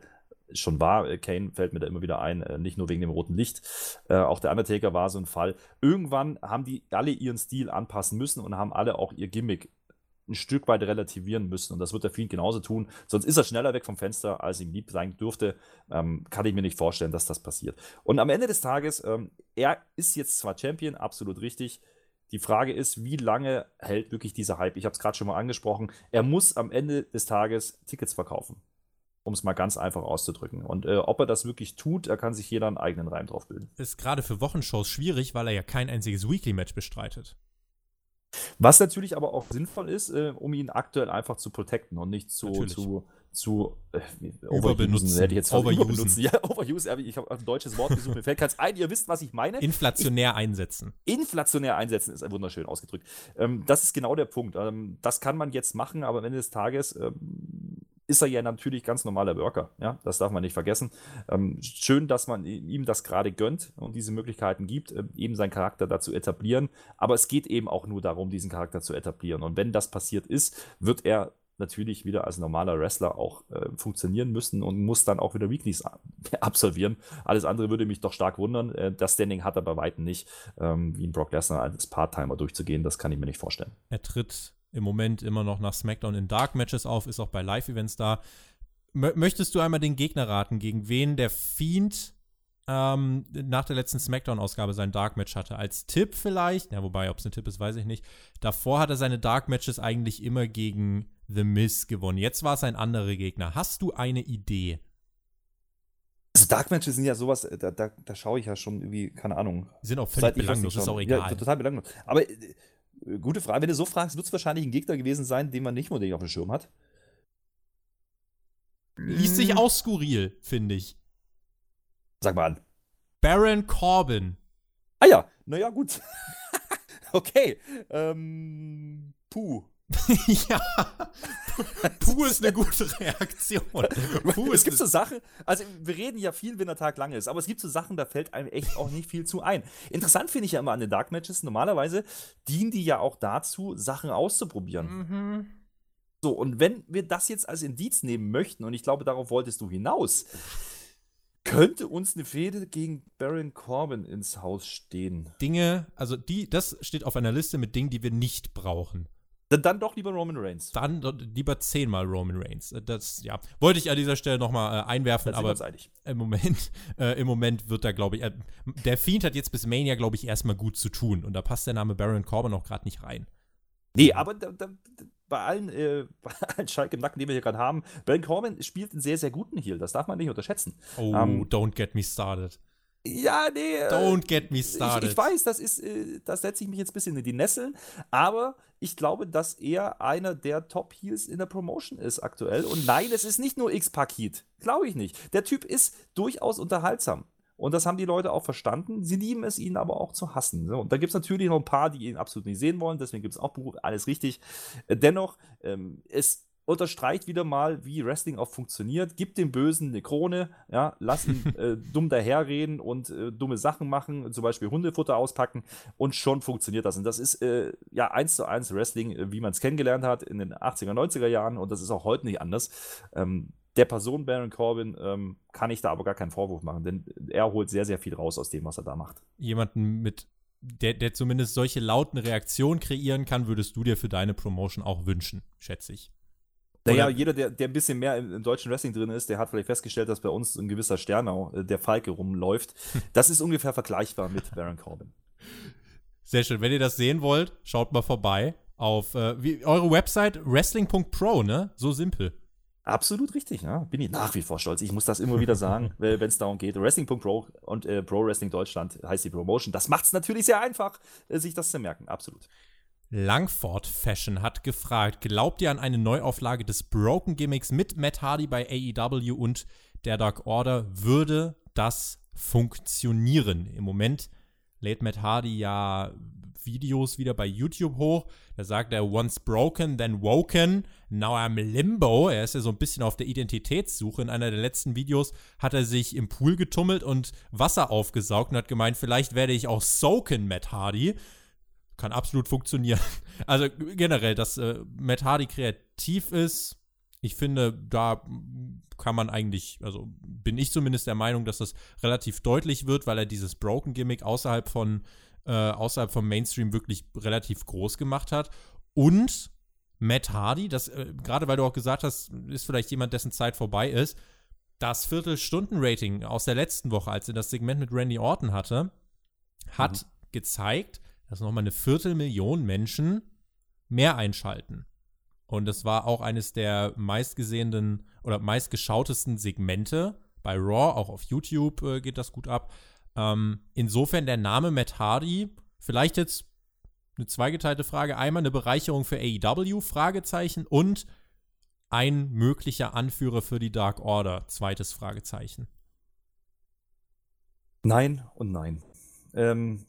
schon war. Äh, Kane fällt mir da immer wieder ein, äh, nicht nur wegen dem roten Licht. Äh, auch der Undertaker war so ein Fall. Irgendwann haben die alle ihren Stil anpassen müssen und haben alle auch ihr Gimmick ein Stück weit relativieren müssen. Und das wird der Fiend genauso tun. Sonst ist er schneller weg vom Fenster, als ihm lieb sein dürfte. Ähm, kann ich mir nicht vorstellen, dass das passiert. Und am Ende des Tages, ähm, er ist jetzt zwar Champion, absolut richtig. Die Frage ist, wie lange hält wirklich dieser Hype? Ich habe es gerade schon mal angesprochen. Er muss am Ende des Tages Tickets verkaufen. Um es mal ganz einfach auszudrücken. Und äh, ob er das wirklich tut, da kann sich jeder einen eigenen Reim drauf bilden. Ist gerade für Wochenshows schwierig, weil er ja kein einziges Weekly-Match bestreitet. Was natürlich aber auch sinnvoll ist, äh, um ihn aktuell einfach zu protecten und nicht zu, zu, zu äh, overbenutzen. Hätte ich jetzt overusen. Ja, overuse. Ich habe ein deutsches Wort gesucht, mir fällt keins ein. Ihr wisst, was ich meine. Inflationär ich, einsetzen. Inflationär einsetzen ist wunderschön ausgedrückt. Ähm, das ist genau der Punkt. Ähm, das kann man jetzt machen, aber am Ende des Tages ähm, ist er ja natürlich ganz normaler Worker. Ja, das darf man nicht vergessen. Ähm, schön, dass man ihm das gerade gönnt und diese Möglichkeiten gibt, äh, eben seinen Charakter dazu etablieren. Aber es geht eben auch nur darum, diesen Charakter zu etablieren. Und wenn das passiert ist, wird er natürlich wieder als normaler Wrestler auch äh, funktionieren müssen und muss dann auch wieder Weeklies absolvieren. Alles andere würde mich doch stark wundern. Äh, das Standing hat er bei Weitem nicht, ähm, wie ein Brock Lesnar als Part-Timer durchzugehen. Das kann ich mir nicht vorstellen. Er tritt im Moment immer noch nach SmackDown in Dark Matches auf, ist auch bei Live-Events da. M möchtest du einmal den Gegner raten, gegen wen der Fiend ähm, nach der letzten SmackDown-Ausgabe sein Dark Match hatte? Als Tipp vielleicht? Ja, wobei, ob es ein Tipp ist, weiß ich nicht. Davor hat er seine Dark Matches eigentlich immer gegen The Miz gewonnen. Jetzt war es ein anderer Gegner. Hast du eine Idee? Also Dark Matches sind ja sowas, da, da, da schaue ich ja schon irgendwie, keine Ahnung. Die sind auch völlig belanglos, ist auch egal. Ja, total belanglos. Aber äh, Gute Frage. Wenn du so fragst, wird es wahrscheinlich ein Gegner gewesen sein, den man nicht unbedingt auf dem Schirm hat. Liest sich hm. auch skurril, finde ich. Sag mal an. Baron Corbin. Ah ja, naja, gut. okay. Ähm, puh. ja. Puh ist eine gute Reaktion. Puh es gibt so Sachen, also wir reden ja viel, wenn der Tag lang ist, aber es gibt so Sachen, da fällt einem echt auch nicht viel zu ein. Interessant finde ich ja immer an den Dark Matches, normalerweise dienen die ja auch dazu, Sachen auszuprobieren. Mhm. So, und wenn wir das jetzt als Indiz nehmen möchten, und ich glaube, darauf wolltest du hinaus, könnte uns eine Fehde gegen Baron Corbin ins Haus stehen. Dinge, also die, das steht auf einer Liste mit Dingen, die wir nicht brauchen. Dann, dann doch lieber Roman Reigns. Dann lieber zehnmal Roman Reigns. Äh, das, ja, wollte ich an dieser Stelle nochmal äh, einwerfen, aber im Moment, äh, im Moment wird da, glaube ich, äh, der Fiend hat jetzt bis Mania, glaube ich, erstmal gut zu tun. Und da passt der Name Baron Corbin noch gerade nicht rein. Nee, aber da, da, bei allen, äh, bei allen Schalk im Nacken, die wir hier gerade haben, Baron Corbin spielt einen sehr, sehr guten Heal. Das darf man nicht unterschätzen. Oh, um, ähm, don't get me started. Ja, nee. Äh, Don't get me started. Ich, ich weiß, das ist, äh, da setze ich mich jetzt ein bisschen in die Nesseln, aber ich glaube, dass er einer der Top-Heels in der Promotion ist aktuell. Und nein, es ist nicht nur X-Pack-Heat. Glaube ich nicht. Der Typ ist durchaus unterhaltsam. Und das haben die Leute auch verstanden. Sie lieben es, ihn aber auch zu hassen. Und da gibt es natürlich noch ein paar, die ihn absolut nicht sehen wollen. Deswegen gibt es auch Beruf, alles richtig. Äh, dennoch, ähm, es unterstreicht wieder mal, wie Wrestling auch funktioniert. Gib dem Bösen eine Krone, ja, lass ihn äh, dumm daherreden und äh, dumme Sachen machen, zum Beispiel Hundefutter auspacken und schon funktioniert das. Und das ist äh, ja eins zu eins Wrestling, äh, wie man es kennengelernt hat in den 80er, 90er Jahren und das ist auch heute nicht anders. Ähm, der Person Baron Corbin ähm, kann ich da aber gar keinen Vorwurf machen, denn er holt sehr, sehr viel raus aus dem, was er da macht. Jemanden mit der, der zumindest solche lauten Reaktionen kreieren kann, würdest du dir für deine Promotion auch wünschen, schätze ich. Naja, jeder, der, der ein bisschen mehr im, im, deutschen Wrestling drin ist, der hat vielleicht festgestellt, dass bei uns ein gewisser Sternau, äh, der Falke, rumläuft. Das ist ungefähr vergleichbar mit Baron Corbin. Sehr schön. Wenn ihr das sehen wollt, schaut mal vorbei auf äh, wie, eure Website wrestling.pro, ne? So simpel. Absolut richtig, ja. Bin ich nach wie vor stolz. Ich muss das immer wieder sagen, wenn es darum geht. Wrestling.pro und äh, Pro Wrestling Deutschland heißt die Promotion. Das macht es natürlich sehr einfach, äh, sich das zu merken. Absolut. Langford Fashion hat gefragt, glaubt ihr an eine Neuauflage des Broken Gimmicks mit Matt Hardy bei AEW und der Dark Order? Würde das funktionieren? Im Moment lädt Matt Hardy ja Videos wieder bei YouTube hoch. Da sagt er, once broken, then woken, now I'm limbo. Er ist ja so ein bisschen auf der Identitätssuche. In einer der letzten Videos hat er sich im Pool getummelt und Wasser aufgesaugt und hat gemeint, vielleicht werde ich auch soaken, Matt Hardy kann absolut funktionieren. Also generell, dass äh, Matt Hardy kreativ ist, ich finde, da kann man eigentlich, also bin ich zumindest der Meinung, dass das relativ deutlich wird, weil er dieses Broken Gimmick außerhalb von äh, außerhalb vom Mainstream wirklich relativ groß gemacht hat. Und Matt Hardy, das äh, gerade weil du auch gesagt hast, ist vielleicht jemand, dessen Zeit vorbei ist. Das Viertelstunden-Rating aus der letzten Woche, als er das Segment mit Randy Orton hatte, hat mhm. gezeigt, dass nochmal eine Viertelmillion Menschen mehr einschalten. Und das war auch eines der meistgesehenen oder meistgeschautesten Segmente bei Raw, auch auf YouTube äh, geht das gut ab. Ähm, insofern der Name Matt Hardy, vielleicht jetzt eine zweigeteilte Frage. Einmal eine Bereicherung für AEW, Fragezeichen, und ein möglicher Anführer für die Dark Order, zweites Fragezeichen. Nein und nein. Ähm,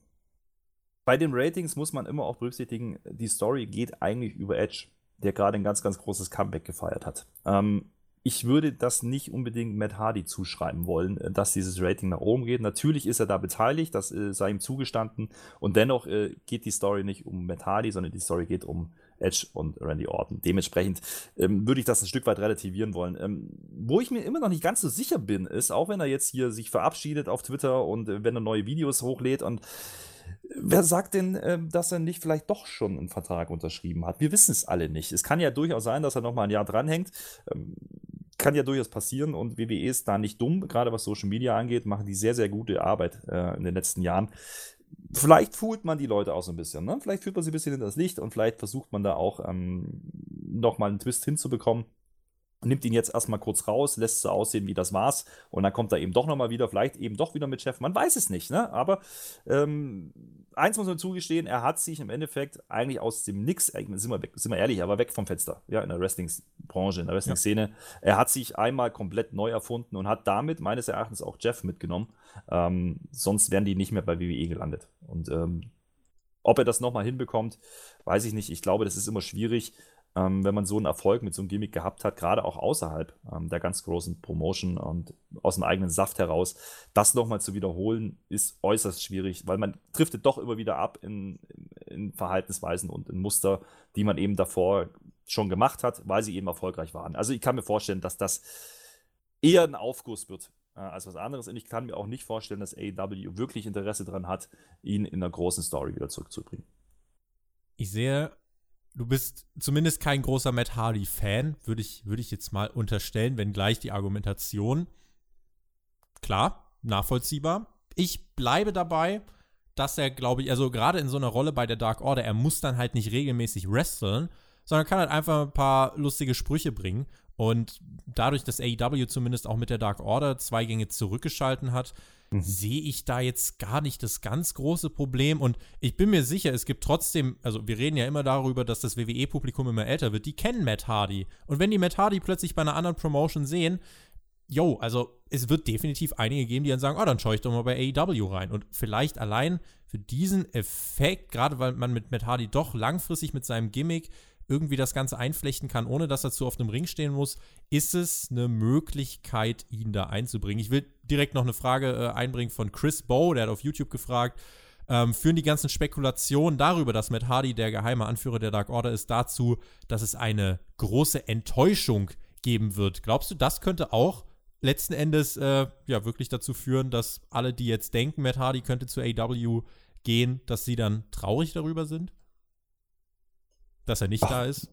bei den Ratings muss man immer auch berücksichtigen, die Story geht eigentlich über Edge, der gerade ein ganz, ganz großes Comeback gefeiert hat. Ähm, ich würde das nicht unbedingt Matt Hardy zuschreiben wollen, äh, dass dieses Rating nach oben geht. Natürlich ist er da beteiligt, das äh, sei ihm zugestanden. Und dennoch äh, geht die Story nicht um Matt Hardy, sondern die Story geht um Edge und Randy Orton. Dementsprechend ähm, würde ich das ein Stück weit relativieren wollen. Ähm, wo ich mir immer noch nicht ganz so sicher bin, ist, auch wenn er jetzt hier sich verabschiedet auf Twitter und äh, wenn er neue Videos hochlädt und Wer sagt denn, äh, dass er nicht vielleicht doch schon einen Vertrag unterschrieben hat? Wir wissen es alle nicht. Es kann ja durchaus sein, dass er noch mal ein Jahr dranhängt. Ähm, kann ja durchaus passieren und WWE ist da nicht dumm, gerade was Social Media angeht, machen die sehr, sehr gute Arbeit äh, in den letzten Jahren. Vielleicht fühlt man die Leute auch so ein bisschen, ne? Vielleicht führt man sie ein bisschen in das Licht und vielleicht versucht man da auch ähm, nochmal einen Twist hinzubekommen nimmt ihn jetzt erstmal kurz raus, lässt so aussehen, wie das war's. Und dann kommt er eben doch nochmal wieder, vielleicht eben doch wieder mit Chef. Man weiß es nicht, ne? Aber ähm, eins muss man zugestehen, er hat sich im Endeffekt eigentlich aus dem Nix, sind wir, weg, sind wir ehrlich, aber weg vom Fenster, ja, in der Wrestling-Branche, in der Wrestling-Szene. Ja. Er hat sich einmal komplett neu erfunden und hat damit meines Erachtens auch Jeff mitgenommen. Ähm, sonst wären die nicht mehr bei WWE gelandet. Und ähm, ob er das nochmal hinbekommt, weiß ich nicht. Ich glaube, das ist immer schwierig ähm, wenn man so einen Erfolg mit so einem Gimmick gehabt hat, gerade auch außerhalb ähm, der ganz großen Promotion und aus dem eigenen Saft heraus, das nochmal zu wiederholen, ist äußerst schwierig, weil man driftet doch immer wieder ab in, in Verhaltensweisen und in Muster, die man eben davor schon gemacht hat, weil sie eben erfolgreich waren. Also ich kann mir vorstellen, dass das eher ein Aufguss wird äh, als was anderes. Und ich kann mir auch nicht vorstellen, dass AEW wirklich Interesse daran hat, ihn in einer großen Story wieder zurückzubringen. Ich sehe du bist zumindest kein großer Matt Hardy-Fan, würde ich, würd ich jetzt mal unterstellen, wenngleich die Argumentation, klar, nachvollziehbar. Ich bleibe dabei, dass er, glaube ich, also gerade in so einer Rolle bei der Dark Order, er muss dann halt nicht regelmäßig wresteln, sondern kann halt einfach ein paar lustige Sprüche bringen. Und dadurch, dass AEW zumindest auch mit der Dark Order zwei Gänge zurückgeschalten hat, mhm. sehe ich da jetzt gar nicht das ganz große Problem. Und ich bin mir sicher, es gibt trotzdem, also wir reden ja immer darüber, dass das WWE-Publikum immer älter wird. Die kennen Matt Hardy. Und wenn die Matt Hardy plötzlich bei einer anderen Promotion sehen, yo, also es wird definitiv einige geben, die dann sagen, oh, dann schaue ich doch mal bei AEW rein. Und vielleicht allein für diesen Effekt, gerade weil man mit Matt Hardy doch langfristig mit seinem Gimmick irgendwie das Ganze einflechten kann, ohne dass er zu auf dem Ring stehen muss, ist es eine Möglichkeit, ihn da einzubringen. Ich will direkt noch eine Frage äh, einbringen von Chris Bow, der hat auf YouTube gefragt, ähm, führen die ganzen Spekulationen darüber, dass Matt Hardy der geheime Anführer der Dark Order ist, dazu, dass es eine große Enttäuschung geben wird. Glaubst du, das könnte auch letzten Endes äh, ja wirklich dazu führen, dass alle, die jetzt denken, Matt Hardy könnte zu AW gehen, dass sie dann traurig darüber sind? Dass er nicht Ach. da ist?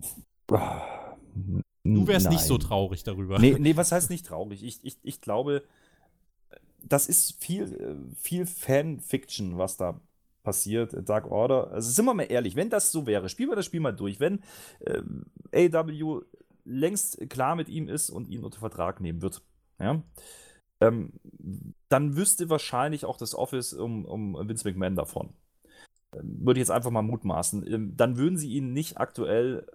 Du wärst Nein. nicht so traurig darüber. Nee, nee, was heißt nicht traurig? Ich, ich, ich glaube, das ist viel, viel Fanfiction, was da passiert, Dark Order. Also sind wir mal ehrlich, wenn das so wäre, spielen wir das Spiel mal durch. Wenn äh, AW längst klar mit ihm ist und ihn unter Vertrag nehmen wird, ja, ähm, dann wüsste wahrscheinlich auch das Office um, um Vince McMahon davon. Würde ich jetzt einfach mal mutmaßen. Ähm, dann würden sie ihn nicht aktuell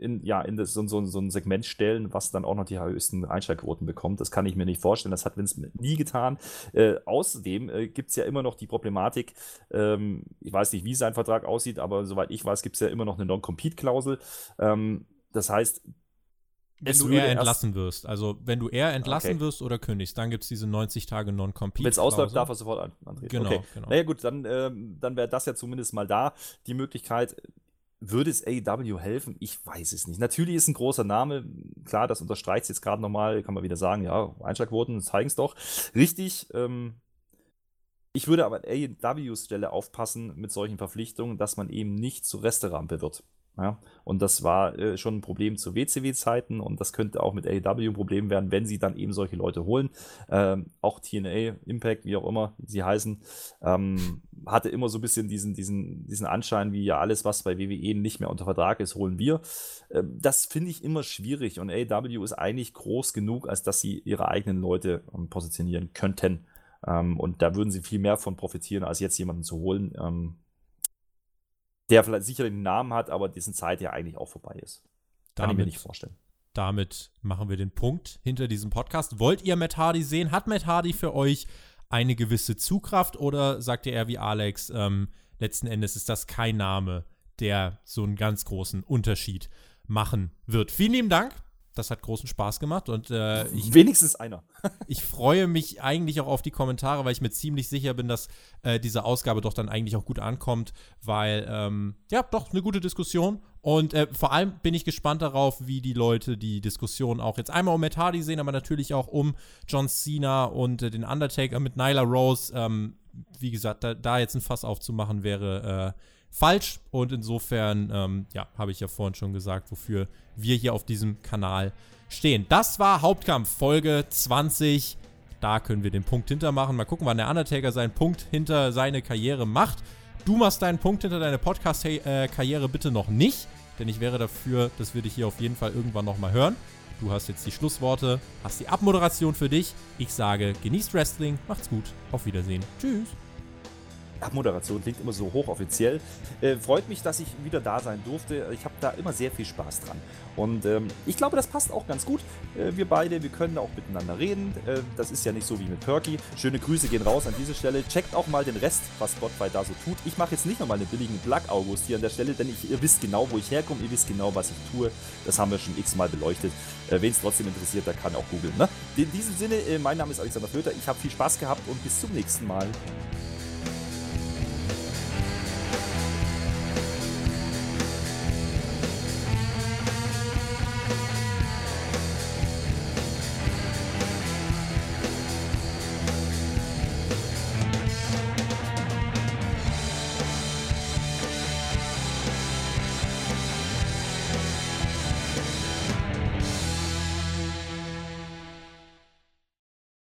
in, ja, in das, so, so, so ein Segment stellen, was dann auch noch die höchsten Einschaltquoten bekommt. Das kann ich mir nicht vorstellen. Das hat Vince nie getan. Äh, außerdem äh, gibt es ja immer noch die Problematik, ähm, ich weiß nicht, wie sein Vertrag aussieht, aber soweit ich weiß, gibt es ja immer noch eine Non-Compete-Klausel. Ähm, das heißt, wenn du eher entlassen wirst. Also, wenn du eher entlassen okay. wirst oder kündigst, dann gibt es diese 90 Tage Non-Compete. Wenn es ausläuft, darf er sofort antreten. Genau, okay. genau. Naja, gut, dann, ähm, dann wäre das ja zumindest mal da, die Möglichkeit. Würde es AEW helfen? Ich weiß es nicht. Natürlich ist ein großer Name, klar, das unterstreicht es jetzt gerade nochmal, kann man wieder sagen, ja, Einschlagquoten zeigen es doch. Richtig, ähm, ich würde aber an AEWs Stelle aufpassen mit solchen Verpflichtungen, dass man eben nicht zur Resterampe wird. Ja, und das war äh, schon ein Problem zu WCW-Zeiten und das könnte auch mit AEW ein Problem werden, wenn sie dann eben solche Leute holen. Ähm, auch TNA, Impact, wie auch immer sie heißen. Ähm, hatte immer so ein bisschen diesen, diesen, diesen Anschein, wie ja alles, was bei WWE nicht mehr unter Vertrag ist, holen wir. Ähm, das finde ich immer schwierig und AW ist eigentlich groß genug, als dass sie ihre eigenen Leute ähm, positionieren könnten. Ähm, und da würden sie viel mehr von profitieren, als jetzt jemanden zu holen, ähm, der vielleicht sicher den Namen hat, aber dessen Zeit ja eigentlich auch vorbei ist. Kann damit, ich mir nicht vorstellen. Damit machen wir den Punkt hinter diesem Podcast. Wollt ihr Matt Hardy sehen? Hat Matt Hardy für euch eine gewisse Zugkraft oder sagt ihr eher wie Alex, ähm, letzten Endes ist das kein Name, der so einen ganz großen Unterschied machen wird? Vielen lieben Dank das hat großen Spaß gemacht und äh, ich, wenigstens einer. ich freue mich eigentlich auch auf die Kommentare, weil ich mir ziemlich sicher bin, dass äh, diese Ausgabe doch dann eigentlich auch gut ankommt, weil ähm, ja doch eine gute Diskussion und äh, vor allem bin ich gespannt darauf, wie die Leute die Diskussion auch jetzt einmal um Matt Hardy sehen, aber natürlich auch um John Cena und äh, den Undertaker mit Nyla Rose. Ähm, wie gesagt, da, da, jetzt ein Fass aufzumachen wäre äh, falsch. Und insofern, ähm, ja, habe ich ja vorhin schon gesagt, wofür wir hier auf diesem Kanal stehen. Das war Hauptkampf Folge 20. Da können wir den Punkt hintermachen. Mal gucken, wann der Undertaker seinen Punkt hinter seine Karriere macht. Du machst deinen Punkt hinter deine Podcast-Karriere bitte noch nicht, denn ich wäre dafür, dass wir dich hier auf jeden Fall irgendwann nochmal hören. Du hast jetzt die Schlussworte, hast die Abmoderation für dich. Ich sage, genießt Wrestling, macht's gut, auf Wiedersehen. Tschüss. Abmoderation klingt immer so hochoffiziell. Äh, freut mich, dass ich wieder da sein durfte. Ich habe da immer sehr viel Spaß dran. Und ähm, ich glaube, das passt auch ganz gut. Äh, wir beide, wir können auch miteinander reden. Äh, das ist ja nicht so wie mit Perky. Schöne Grüße gehen raus an diese Stelle. Checkt auch mal den Rest, was Spotify da so tut. Ich mache jetzt nicht nochmal einen billigen Plug August hier an der Stelle, denn ich, ihr wisst genau, wo ich herkomme. Ihr wisst genau, was ich tue. Das haben wir schon x-mal beleuchtet. Äh, Wen es trotzdem interessiert, der kann auch googeln. Ne? In diesem Sinne, äh, mein Name ist Alexander Flöter. Ich habe viel Spaß gehabt und bis zum nächsten Mal.